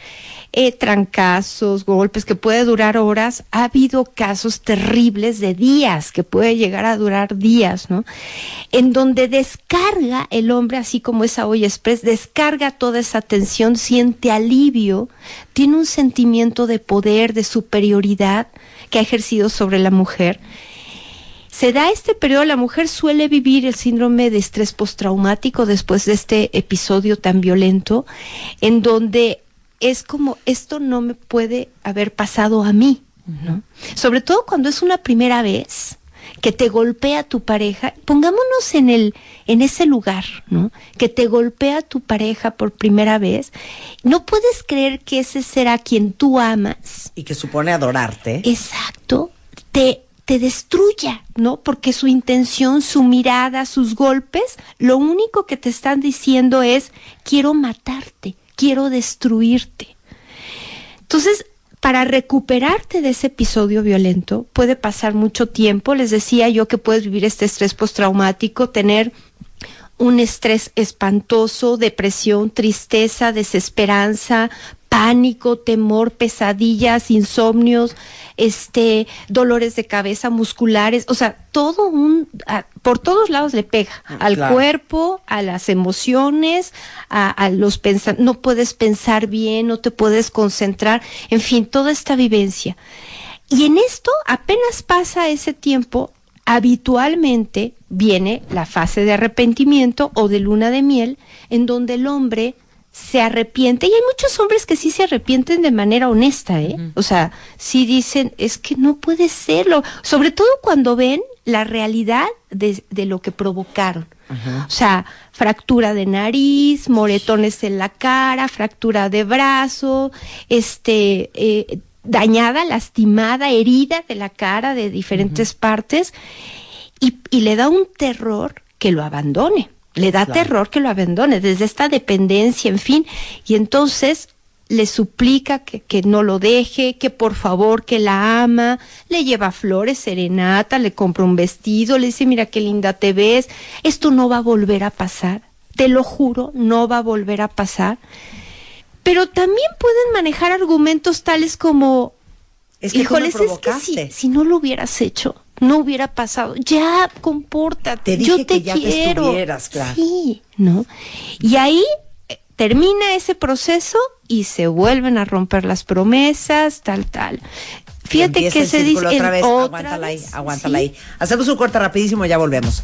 eh, trancazos, golpes que puede durar horas. Ha habido casos terribles de días, que puede llegar a durar días, ¿no? En donde descarga el hombre, así como esa olla express, descarga toda esa tensión, siente alivio, tiene un sentimiento de poder, de superioridad que ha ejercido sobre la mujer se da este periodo, la mujer suele vivir el síndrome de estrés postraumático después de este episodio tan violento, en donde es como, esto no me puede haber pasado a mí, ¿no? Sobre todo cuando es una primera vez que te golpea tu pareja, pongámonos en el en ese lugar, ¿no? Que te golpea tu pareja por primera vez, no puedes creer que ese será quien tú amas y que supone adorarte. Exacto, te te destruya, ¿no? Porque su intención, su mirada, sus golpes, lo único que te están diciendo es quiero matarte, quiero destruirte. Entonces, para recuperarte de ese episodio violento puede pasar mucho tiempo. Les decía yo que puedes vivir este estrés postraumático, tener un estrés espantoso, depresión, tristeza, desesperanza, pánico, temor, pesadillas, insomnios, este, dolores de cabeza musculares, o sea, todo un, por todos lados le pega, ah, al cuerpo, a las emociones, a, a los pensamientos, no puedes pensar bien, no te puedes concentrar, en fin, toda esta vivencia. Y en esto, apenas pasa ese tiempo, habitualmente viene la fase de arrepentimiento o de luna de miel, en donde el hombre se arrepiente, y hay muchos hombres que sí se arrepienten de manera honesta, ¿eh? O sea, sí dicen, es que no puede serlo, sobre todo cuando ven la realidad de, lo que provocaron. O sea, fractura de nariz, moretones en la cara, fractura de brazo, este, eh, dañada, lastimada, herida de la cara de diferentes partes, y, y le da un terror que lo abandone le da terror que lo abandone, desde esta dependencia, en fin, y entonces le suplica que, que, no lo deje, que por favor, que la ama, le lleva flores, serenata, le compra un vestido, le dice, mira qué linda te ves, esto no va a volver a pasar, te lo juro, no va a volver a pasar. Pero también pueden manejar argumentos tales como, es que híjoles, es que si, si no lo hubieras hecho, no hubiera pasado. Ya, compórtate. Te yo te ya quiero. Te claro. Sí, ¿no? Y ahí eh, termina ese proceso y se vuelven a romper las promesas, tal, tal. Fíjate que se dice otra vez, aguántala ahí, aguántala ahí. Hacemos un corte rapidísimo y ya volvemos.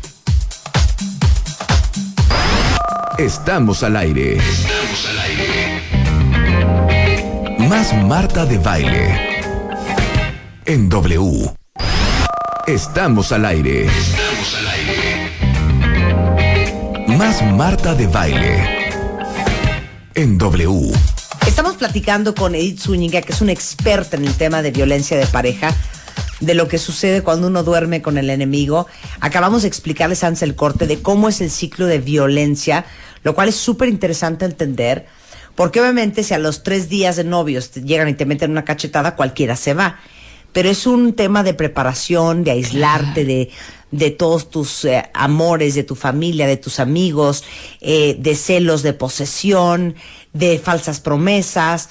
Estamos al aire. Estamos al aire. Más Marta de baile. En W. Estamos al aire. Estamos al aire. Más Marta de baile. En W. Estamos platicando con Edith Zúñiga, que es una experta en el tema de violencia de pareja, de lo que sucede cuando uno duerme con el enemigo. Acabamos de explicarles antes el corte de cómo es el ciclo de violencia, lo cual es súper interesante entender, porque obviamente si a los tres días de novios te llegan y te meten una cachetada, cualquiera se va pero es un tema de preparación, de aislarte de, de todos tus eh, amores, de tu familia, de tus amigos, eh, de celos, de posesión, de falsas promesas,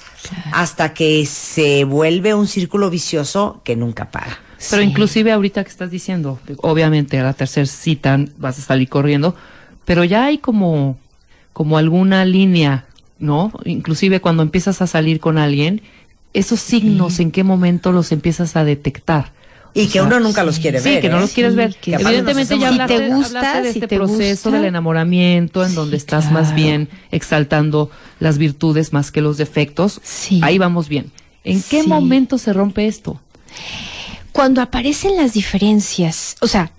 hasta que se vuelve un círculo vicioso que nunca para. Pero inclusive ahorita que estás diciendo, obviamente a la tercera cita vas a salir corriendo, pero ya hay como, como alguna línea, ¿no? Inclusive cuando empiezas a salir con alguien esos signos, en qué momento los empiezas a detectar. Y que uno nunca los quiere ver. Sí, que no los ¿eh? quieres ver. Que Evidentemente ya hablaste, te gusta, de este proceso del enamoramiento en donde estás más bien exaltando las virtudes más que los defectos. Sí. Ahí vamos bien. ¿En qué momento se rompe esto? Cuando aparecen las diferencias, o sea,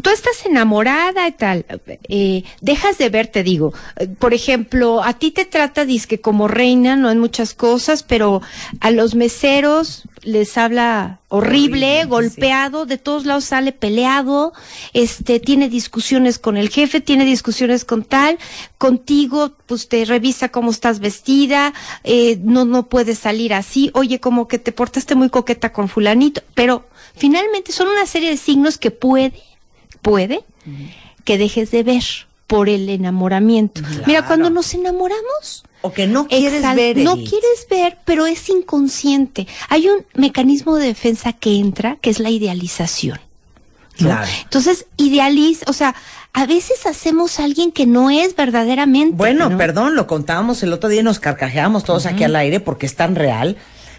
tú estás enamorada y tal, eh, dejas de ver, te digo, eh, por ejemplo, a ti te trata disque como reina, no en muchas cosas, pero a los meseros les habla horrible, golpeado, de todos lados sale peleado, este, tiene discusiones con el jefe, tiene discusiones con tal, contigo, pues te revisa cómo estás vestida, eh, no, no puedes salir así, oye, como que te portaste muy coqueta con fulanito, pero Finalmente son una serie de signos que puede, puede, que dejes de ver por el enamoramiento. Mira, cuando nos enamoramos, o que no quieres ver. No quieres ver, pero es inconsciente. Hay un mecanismo de defensa que entra, que es la idealización. Claro. Entonces, idealiza, o sea, a veces hacemos a alguien que no es verdaderamente. Bueno, perdón, lo contábamos el otro día y nos carcajeamos todos aquí al aire porque es tan real,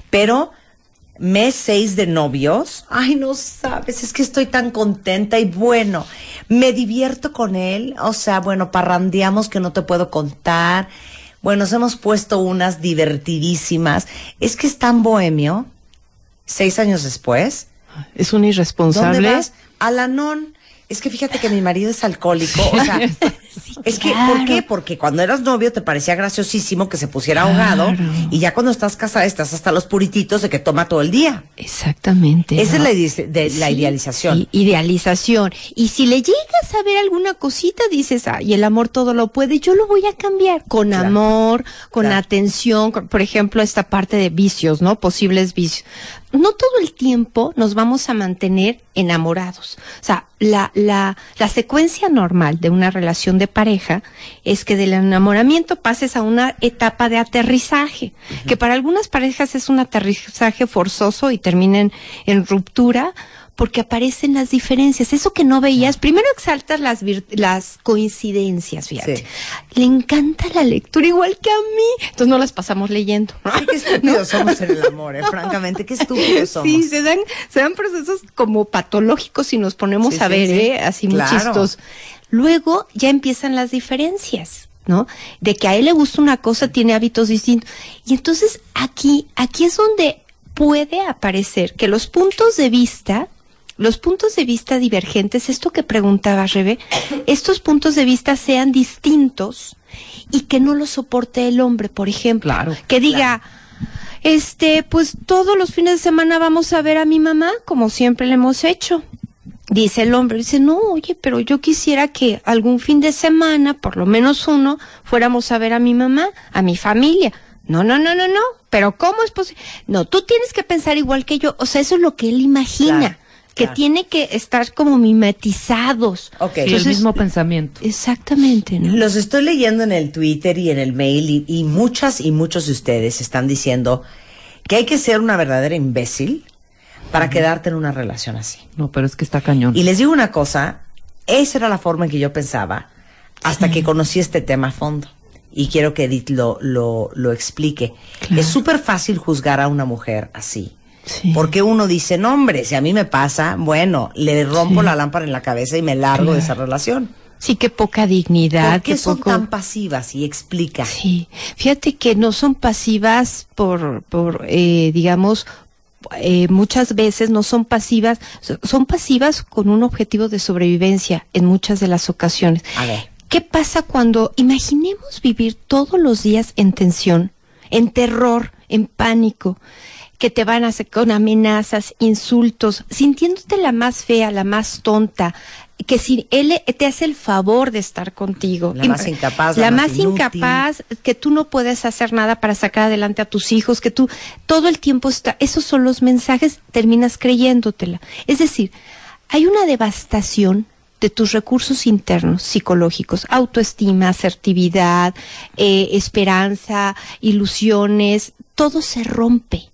pero mes seis de novios. Ay, no sabes, es que estoy tan contenta y bueno, me divierto con él. O sea, bueno, parrandeamos que no te puedo contar. Bueno, nos hemos puesto unas divertidísimas. Es que es tan bohemio. Seis años después. Es un irresponsable. ¿Dónde vas? Alanón es que fíjate que mi marido es alcohólico. O sea, es que, ¿por qué? Porque cuando eras novio te parecía graciosísimo que se pusiera ahogado y ya cuando estás casada estás hasta los purititos de que toma todo el día. Exactamente. Esa es la, de, la idealización. idealización. Y si le llegas a ver alguna cosita, dices, ay, el amor todo lo puede, yo lo voy a cambiar con amor, con atención, por ejemplo, esta parte de vicios, ¿no? Posibles vicios no todo el tiempo nos vamos a mantener enamorados. O sea, la, la, la secuencia normal de una relación de pareja es que del enamoramiento pases a una etapa de aterrizaje, que para algunas parejas es un aterrizaje forzoso y terminen en ruptura, porque aparecen las diferencias. Eso que no veías, primero exaltas las, las coincidencias, fíjate. Le encanta la lectura igual que a mí. Entonces no las pasamos leyendo. qué estúpidos somos en el amor, ¿eh? francamente, qué estúpidos somos. Sí, se dan, se dan procesos como patológicos si nos ponemos a ver, ¿eh? Así muy chistos. Luego ya empiezan las diferencias. ¿no? De que a él le gusta una cosa, tiene hábitos distintos. Y entonces aquí, aquí es donde puede aparecer que los puntos de vista los puntos de vista divergentes, esto que preguntaba Rebe, estos puntos de vista sean distintos y que no lo soporte el hombre, por ejemplo. Claro. Que diga, este, pues todos los fines de semana vamos a ver a mi mamá, como siempre le hemos hecho. Dice el hombre, dice, no, oye, pero yo quisiera que algún fin de semana, por lo menos uno, fuéramos a ver a mi mamá, a mi familia. No, no, no, no, no. Pero ¿cómo es posible? No, tú tienes que pensar igual que yo. O sea, eso es lo que él imagina que tiene que estar como mimetizados. Ok. el mismo pensamiento. Exactamente, ¿no? Los estoy leyendo en el Twitter y en el mail y, muchas y muchos de ustedes están diciendo que hay que ser una verdadera imbécil para quedarte en una relación así. No, pero es que está cañón. Y les digo una cosa, esa era la forma en que yo pensaba hasta que conocí este tema a fondo. Y quiero que Edith lo, lo, lo explique. Es súper fácil juzgar a una mujer así porque uno dice, no hombre, si a mí me pasa, bueno, le rompo la lámpara en la cabeza y me largo de esa relación. Sí, qué poca dignidad. ¿Por qué son tan pasivas? Y explica. Sí, fíjate que no son pasivas por, por eh, digamos, eh, muchas veces no son pasivas, son pasivas con un objetivo de sobrevivencia en muchas de las ocasiones. A ver. ¿Qué pasa cuando imaginemos vivir todos los días en tensión, en terror, en pánico? Que te van a hacer con amenazas, insultos, sintiéndote la más fea, la más tonta, que si él te hace el favor de estar contigo. La más incapaz. La, más, incapaz, que tú no puedes hacer nada para sacar adelante a tus hijos, que tú todo el tiempo está, esos son los mensajes, terminas creyéndotela. Es decir, hay una devastación de tus recursos internos psicológicos, autoestima, asertividad, eh, esperanza, ilusiones, todo se rompe.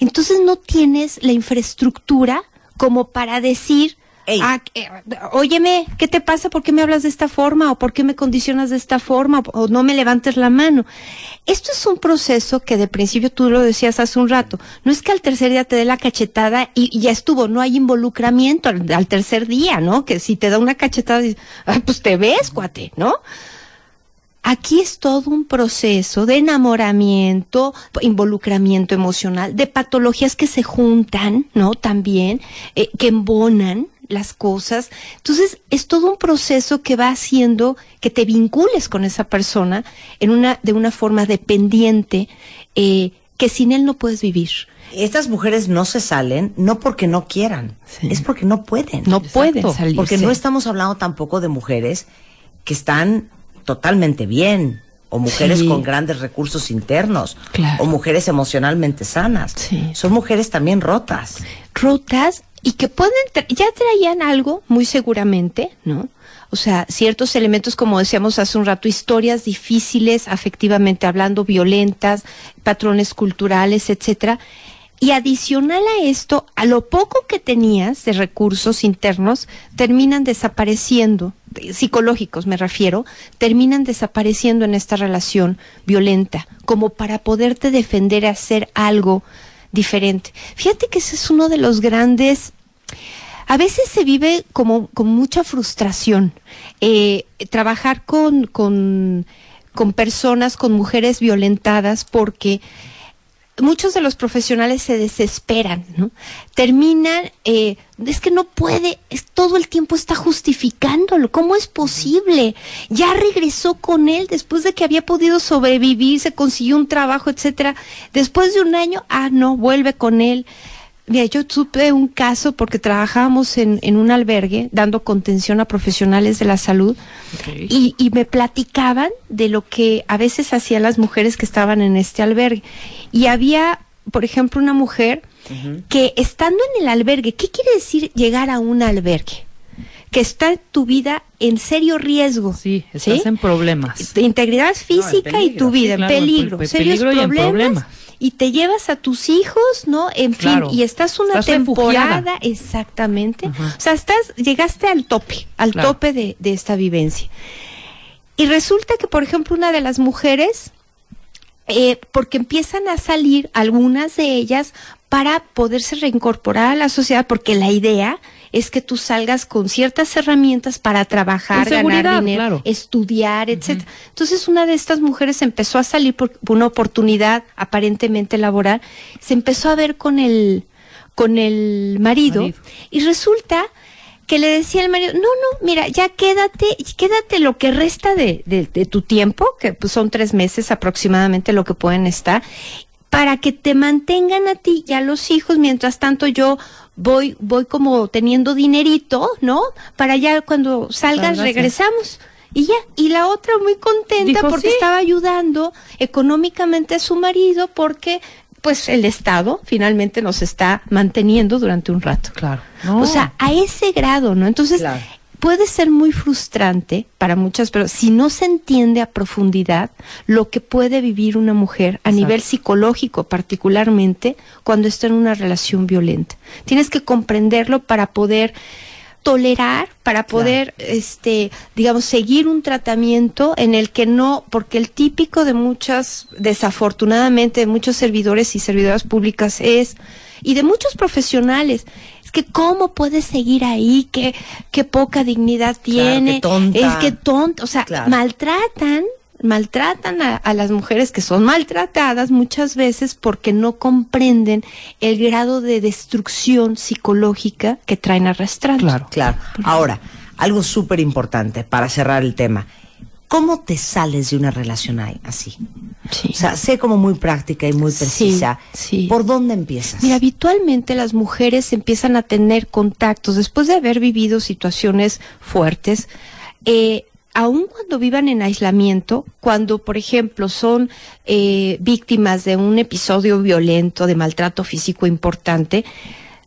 Entonces no tienes la infraestructura como para decir, ah, eh, óyeme, ¿qué te pasa? ¿Por qué me hablas de esta forma? ¿O por qué me condicionas de esta forma? ¿O no me levantes la mano? Esto es un proceso que de principio tú lo decías hace un rato. No es que al tercer día te dé la cachetada y, ya estuvo, no hay involucramiento al, tercer día, ¿no? Que si te da una cachetada, pues te ves, cuate, ¿no? Aquí es todo un proceso de enamoramiento, involucramiento emocional, de patologías que se juntan, ¿no? También, eh, que embonan las cosas. Entonces, es todo un proceso que va haciendo que te vincules con esa persona en una, de una forma dependiente, eh, que sin él no puedes vivir. Estas mujeres no se salen, no porque no quieran, es porque no pueden. No pueden salir. Porque no estamos hablando tampoco de mujeres que están totalmente bien, o mujeres con grandes recursos internos, o mujeres emocionalmente sanas. Son mujeres también rotas. Rotas y que pueden, ya traían algo, muy seguramente, ¿no? O sea, ciertos elementos, como decíamos hace un rato, historias difíciles, afectivamente hablando, violentas, patrones culturales, etcétera. Y adicional a esto, a lo poco que tenías de recursos internos, terminan desapareciendo psicológicos me refiero, terminan desapareciendo en esta relación violenta, como para poderte defender a hacer algo diferente. Fíjate que ese es uno de los grandes... A veces se vive como con mucha frustración. Eh, trabajar con, con, con personas, con mujeres violentadas, porque muchos de los profesionales se desesperan, ¿no? Terminan, eh, es que no puede, es, todo el tiempo está justificándolo, ¿cómo es posible? Ya regresó con él después de que había podido sobrevivir, se consiguió un trabajo, etcétera. Después de un año, ah, no, vuelve con él. Mira, yo supe un caso porque trabajábamos en, en un albergue dando contención a profesionales de la salud y, y, me platicaban de lo que a veces hacían las mujeres que estaban en este albergue. Y había, por ejemplo, una mujer que estando en el albergue, ¿qué quiere decir llegar a un albergue? que está tu vida en serio riesgo. Sí, estás en problemas. Tu integridad física y tu vida en peligro, serios problemas, y, te llevas a tus hijos, ¿no? En fin, y estás una temporada, exactamente. O sea, estás, llegaste al tope, al tope de, de esta vivencia. Y resulta que, por ejemplo, una de las mujeres eh, porque empiezan a salir algunas de ellas para poderse reincorporar a la sociedad, porque la idea es que tú salgas con ciertas herramientas para trabajar, ganar dinero, estudiar, etcétera. Entonces una de estas mujeres empezó a salir por una oportunidad aparentemente laboral, se empezó a ver con el con el marido. y resulta que le decía el marido, no, no, mira, ya quédate, quédate lo que resta de, de, tu tiempo, que pues son tres meses aproximadamente lo que pueden estar, para que te mantengan a ti y a los hijos, mientras tanto yo voy, voy como teniendo dinerito, ¿no? Para ya cuando salgas regresamos. Y ya, y la otra muy contenta porque estaba ayudando económicamente a su marido porque pues el Estado finalmente nos está manteniendo durante un rato. Claro. O sea, a ese grado, ¿no? Entonces, puede ser muy frustrante para muchas, pero si no se entiende a profundidad lo que puede vivir una mujer a nivel psicológico, particularmente cuando está en una relación violenta. Tienes que comprenderlo para poder tolerar para poder este digamos seguir un tratamiento en el que no porque el típico de muchas desafortunadamente de muchos servidores y servidoras públicas es y de muchos profesionales es que cómo puedes seguir ahí qué qué poca dignidad tiene es que tonto o sea maltratan maltratan a, las mujeres que son maltratadas muchas veces porque no comprenden el grado de destrucción psicológica que traen arrastrando. Claro, claro. Ahora, algo súper importante para cerrar el tema. ¿Cómo te sales de una relación así? O sea, sé como muy práctica y muy precisa. Sí, ¿Por dónde empiezas? Mira, habitualmente las mujeres empiezan a tener contactos después de haber vivido situaciones fuertes. Eh, aun cuando vivan en aislamiento, cuando, por ejemplo, son eh, víctimas de un episodio violento, de maltrato físico importante,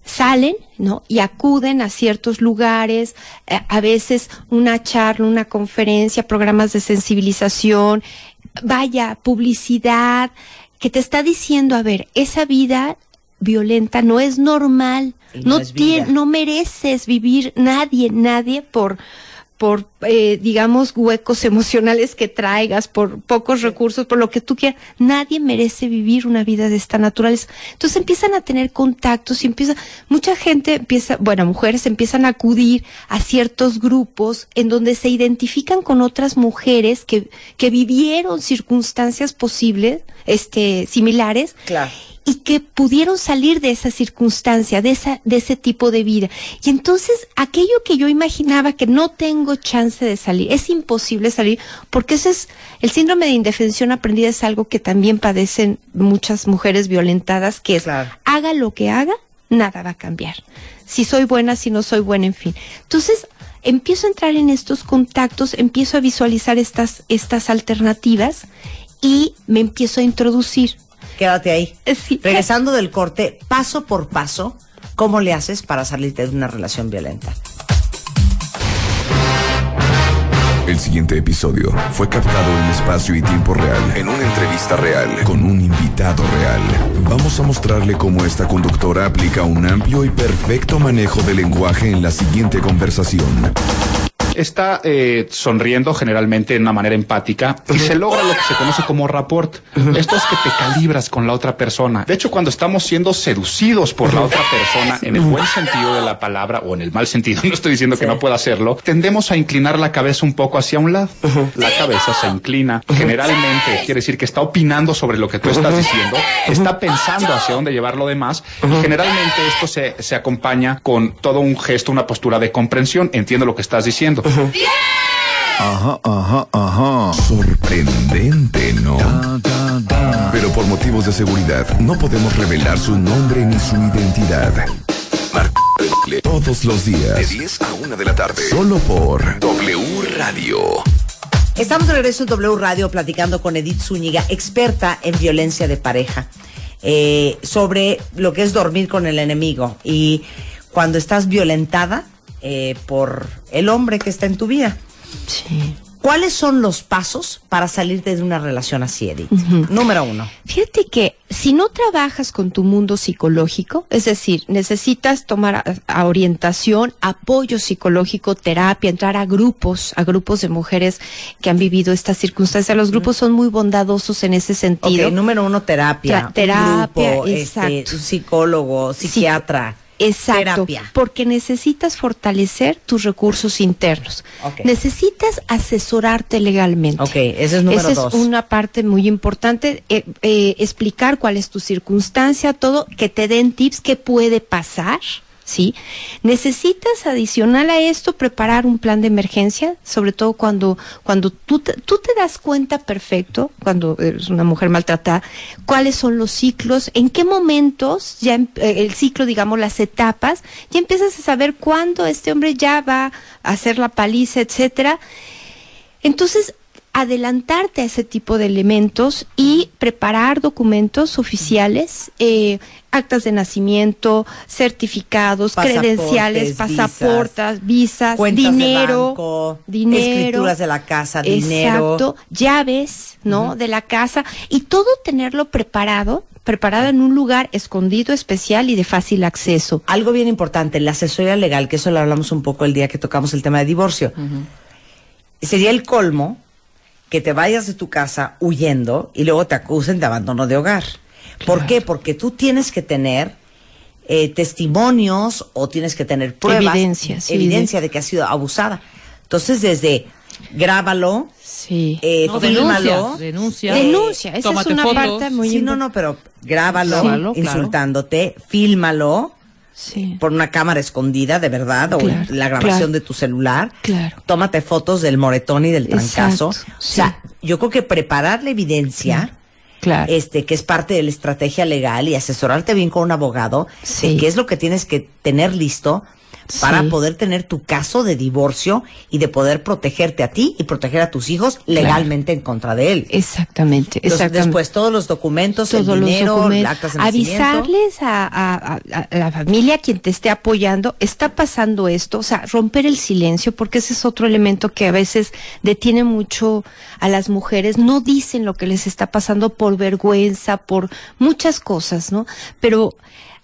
salen, ¿no? Y acuden a ciertos lugares, eh, a veces una charla, una conferencia, programas de sensibilización, vaya, publicidad, que te está diciendo, a ver, esa vida violenta no es normal, no, no, no mereces vivir nadie, nadie por por, eh, digamos, huecos emocionales que traigas, por pocos recursos, por lo que tú quieras. Nadie merece vivir una vida de esta naturaleza. Entonces empiezan a tener contactos y empieza, mucha gente empieza, bueno, mujeres empiezan a acudir a ciertos grupos en donde se identifican con otras mujeres que, que vivieron circunstancias posibles, este, similares. Claro y que pudieron salir de esa circunstancia, de, esa, de ese tipo de vida. Y entonces aquello que yo imaginaba que no tengo chance de salir, es imposible salir, porque ese es el síndrome de indefensión aprendida, es algo que también padecen muchas mujeres violentadas, que es haga lo que haga, nada va a cambiar. Si soy buena, si no soy buena, en fin. Entonces, empiezo a entrar en estos contactos, empiezo a visualizar estas, estas alternativas y me empiezo a introducir quédate ahí. Eh, Regresando del corte, paso por paso, ¿cómo le haces para salirte de una relación violenta? El siguiente episodio fue captado en espacio y tiempo real, en una entrevista real, con un invitado real. Vamos a mostrarle cómo esta conductora aplica un amplio y perfecto manejo del lenguaje en la siguiente conversación está eh, sonriendo generalmente de una manera empática y se logra lo que se conoce como rapport. Esto es que te calibras con la otra persona. De hecho, cuando estamos siendo seducidos por la otra persona, en el buen sentido de la palabra o en el mal sentido, no estoy diciendo que no pueda hacerlo, tendemos a inclinar la cabeza un poco hacia un lado. La cabeza se inclina. Generalmente quiere decir que está opinando sobre lo que tú estás diciendo, está pensando hacia dónde llevar lo demás y generalmente esto se, se acompaña con todo un gesto, una postura de comprensión. Entiendo lo que estás diciendo. Ajá, ajá, ajá. Sorprendente, ¿no? Pero por motivos de seguridad no podemos revelar su nombre ni su identidad. Todos los días. De 10 a 1 de la tarde. Solo por W Radio. Estamos de regreso en W Radio platicando con Edith Zúñiga, experta en violencia de pareja, eh, sobre lo que es dormir con el enemigo. Y cuando estás violentada, eh, por el hombre que está en tu vida. Sí. ¿Cuáles son los pasos para salirte de una relación así, Edith? Número uno. Fíjate que si no trabajas con tu mundo psicológico, es decir, necesitas tomar a, orientación, apoyo psicológico, terapia, entrar a grupos, a grupos de mujeres que han vivido estas circunstancias. Los grupos son muy bondadosos en ese sentido. Ok, número uno, terapia. terapia, grupo, este, psicólogo, psiquiatra. Exacto, porque necesitas fortalecer tus recursos internos. Necesitas asesorarte legalmente. Ok, ese es número Esa es una parte muy importante, eh, eh, explicar cuál es tu circunstancia, todo, que te den tips, qué puede pasar ¿sí? Necesitas adicional a esto preparar un plan de emergencia, sobre todo cuando, cuando tú, te, tú te das cuenta perfecto, cuando eres una mujer maltratada, cuáles son los ciclos, en qué momentos, ya em, eh, el ciclo, digamos, las etapas, ya empiezas a saber cuándo este hombre ya va a hacer la paliza, etcétera. Entonces, adelantarte a ese tipo de elementos y preparar documentos oficiales, eh, actas de nacimiento, certificados, credenciales, pasaportes, visas, dinero, dinero, escrituras de la casa, dinero, exacto, llaves, ¿no? De la casa y todo tenerlo preparado preparado en un lugar escondido, especial y de fácil acceso. Algo bien importante, la asesoría legal, que eso lo hablamos un poco el día que tocamos el tema de divorcio. Sería el colmo que te vayas de tu casa huyendo y luego te acusen de abandono de hogar. ¿Por qué? Porque tú tienes que tener eh, testimonios o tienes que tener pruebas, evidencia, evidencia de... que has sido abusada. Entonces, desde grábalo, sí. eh, fílmalo, denuncia, denuncia, esa es una parte muy sí, no, no, pero grábalo, insultándote, fílmalo, por una cámara escondida, de verdad, o la grabación de tu celular. Claro. Tómate fotos del moretón y del trancazo. o sea, yo creo que preparar la evidencia. Claro. Este, que es parte de la estrategia legal y asesorarte bien con un abogado de qué es lo que tienes que tener listo para poder tener tu caso de divorcio y de poder protegerte a ti y proteger a tus hijos legalmente en contra de él. Exactamente, exactamente. Después todos los documentos, el dinero, actas de Avisarles a, la familia, quien te esté apoyando, está pasando esto, o sea, romper el silencio, porque ese es otro elemento que a veces detiene mucho a las mujeres, no dicen lo que les está pasando por vergüenza, por muchas cosas, ¿no? Pero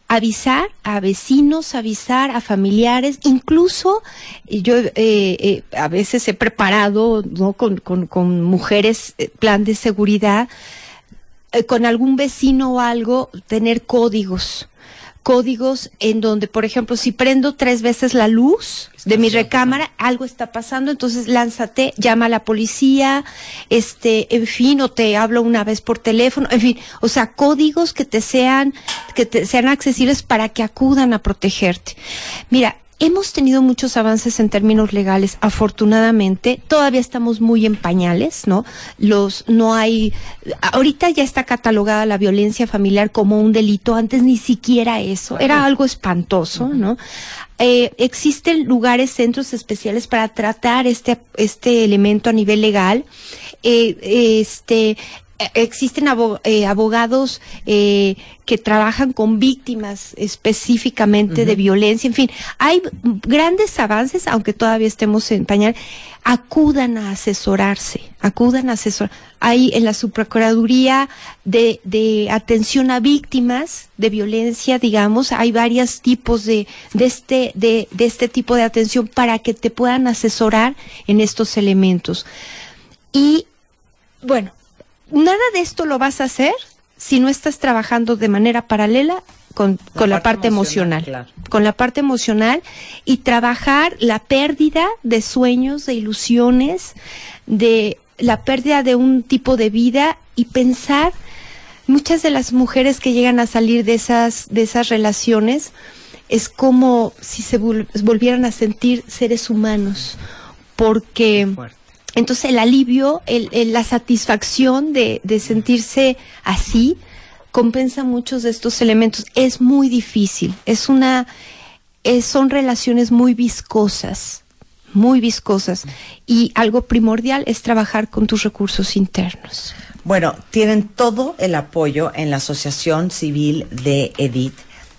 avisar a vecinos, avisar a familiares, incluso yo eh, eh, a veces he preparado ¿no? con, con, mujeres eh, plan de seguridad, con algún vecino o algo, tener códigos códigos en donde, por ejemplo, si prendo tres veces la luz de mi recámara, algo está pasando, entonces lánzate, llama a la policía, este, en fin, o te hablo una vez por teléfono, en fin, o sea, códigos que te sean, que te sean accesibles para que acudan a protegerte. Mira, Hemos tenido muchos avances en términos legales, afortunadamente. Todavía estamos muy en pañales, ¿no? Los, no hay, ahorita ya está catalogada la violencia familiar como un delito. Antes ni siquiera eso. Era algo espantoso, ¿no? Eh, existen lugares, centros especiales para tratar este, este elemento a nivel legal. Eh, este, existen eh, abogados eh, que trabajan con víctimas específicamente de violencia, en fin, hay grandes avances, aunque todavía estemos en pañal, acudan a asesorarse, acudan a asesorar. Hay en la Subprocuraduría de, de atención a víctimas de violencia, digamos, hay varios tipos de, de, este, de, de este tipo de atención para que te puedan asesorar en estos elementos. Y, bueno, nada de esto lo vas a hacer si no estás trabajando de manera paralela con, la, parte, emocional, con la parte emocional y trabajar la pérdida de sueños, de ilusiones, de la pérdida de un tipo de vida y pensar muchas de las mujeres que llegan a salir de esas de esas relaciones es como si se volvieran a sentir seres humanos porque entonces el alivio, el, la satisfacción de, de sentirse así, compensa muchos de estos elementos. Es muy difícil, es una, son relaciones muy viscosas, muy viscosas. Y algo primordial es trabajar con tus recursos internos. Bueno, tienen todo el apoyo en la Asociación Civil de Edith,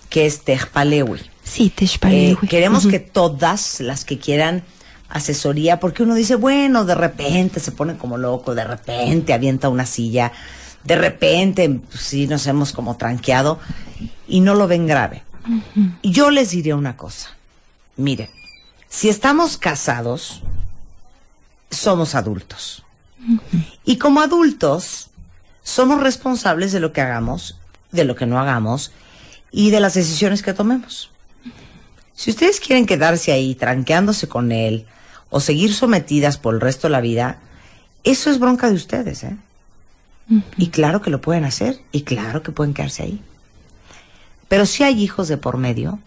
que es Tejpalewi. Sí, eh, queremos que todas las que quieran asesoría, porque uno dice, bueno, de repente se pone como loco, de repente avienta una silla, de repente pues, sí nos hemos como tranqueado y no lo ven grave. Yo les diré una cosa, miren, si estamos casados, somos adultos. Y como adultos, somos responsables de lo que hagamos, de lo que no hagamos y de las decisiones que tomemos. Si ustedes quieren quedarse ahí tranqueándose con él o seguir sometidas por el resto de la vida, eso es bronca de ustedes, ¿eh? Y claro que lo pueden hacer y claro que pueden quedarse ahí. Pero si hay hijos de por medio,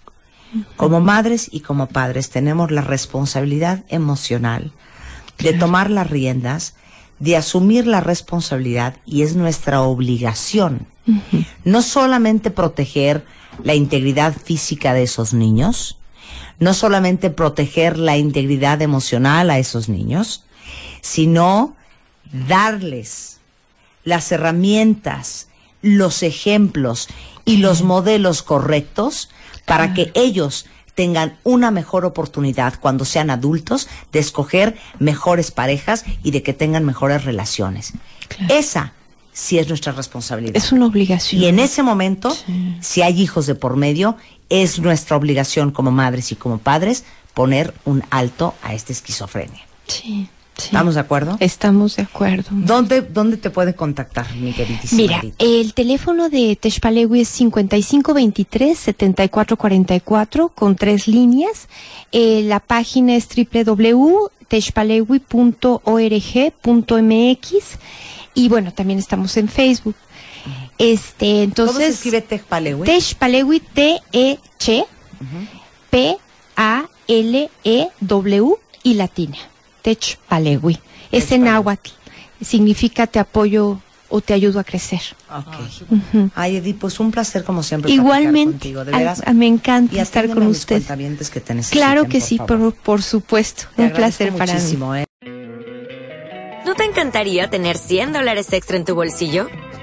como madres y como padres tenemos la responsabilidad emocional de tomar las riendas, de asumir la responsabilidad y es nuestra obligación. No solamente proteger la integridad física de esos niños, no solamente proteger la integridad emocional a esos niños, sino darles las herramientas, los ejemplos y los modelos correctos para que ellos tengan una mejor oportunidad cuando sean adultos de escoger mejores parejas y de que tengan mejores relaciones. Esa sí es nuestra responsabilidad. Es una obligación. Y en ese momento, si hay hijos de por medio, es nuestra obligación como madres y como padres poner un alto a esta esquizofrenia. Sí. ¿Estamos de acuerdo? Estamos de acuerdo. ¿Dónde, ¿Dónde te puede contactar, mi queridísima? Mira, el teléfono de Techpalegui es 5523-7444 con tres líneas. Eh, la página es www.techpalegui.org.mx y bueno, también estamos en Facebook. Este, entonces. ¿Cómo se escribe Techpalegui? Techpalegui, T-E-Ch, P-A-L-E-W y latina. Techpalegui. Es en náhuatl. Significa te apoyo o te ayudo a crecer. Ok. Ay, Edith, pues un placer como siempre. Igualmente. Contigo, de veras. me encanta estar con usted. Que te claro que sí, por, por, supuesto. un placer para mí. ¿eh? ¿No te encantaría tener 100 dólares extra en tu bolsillo?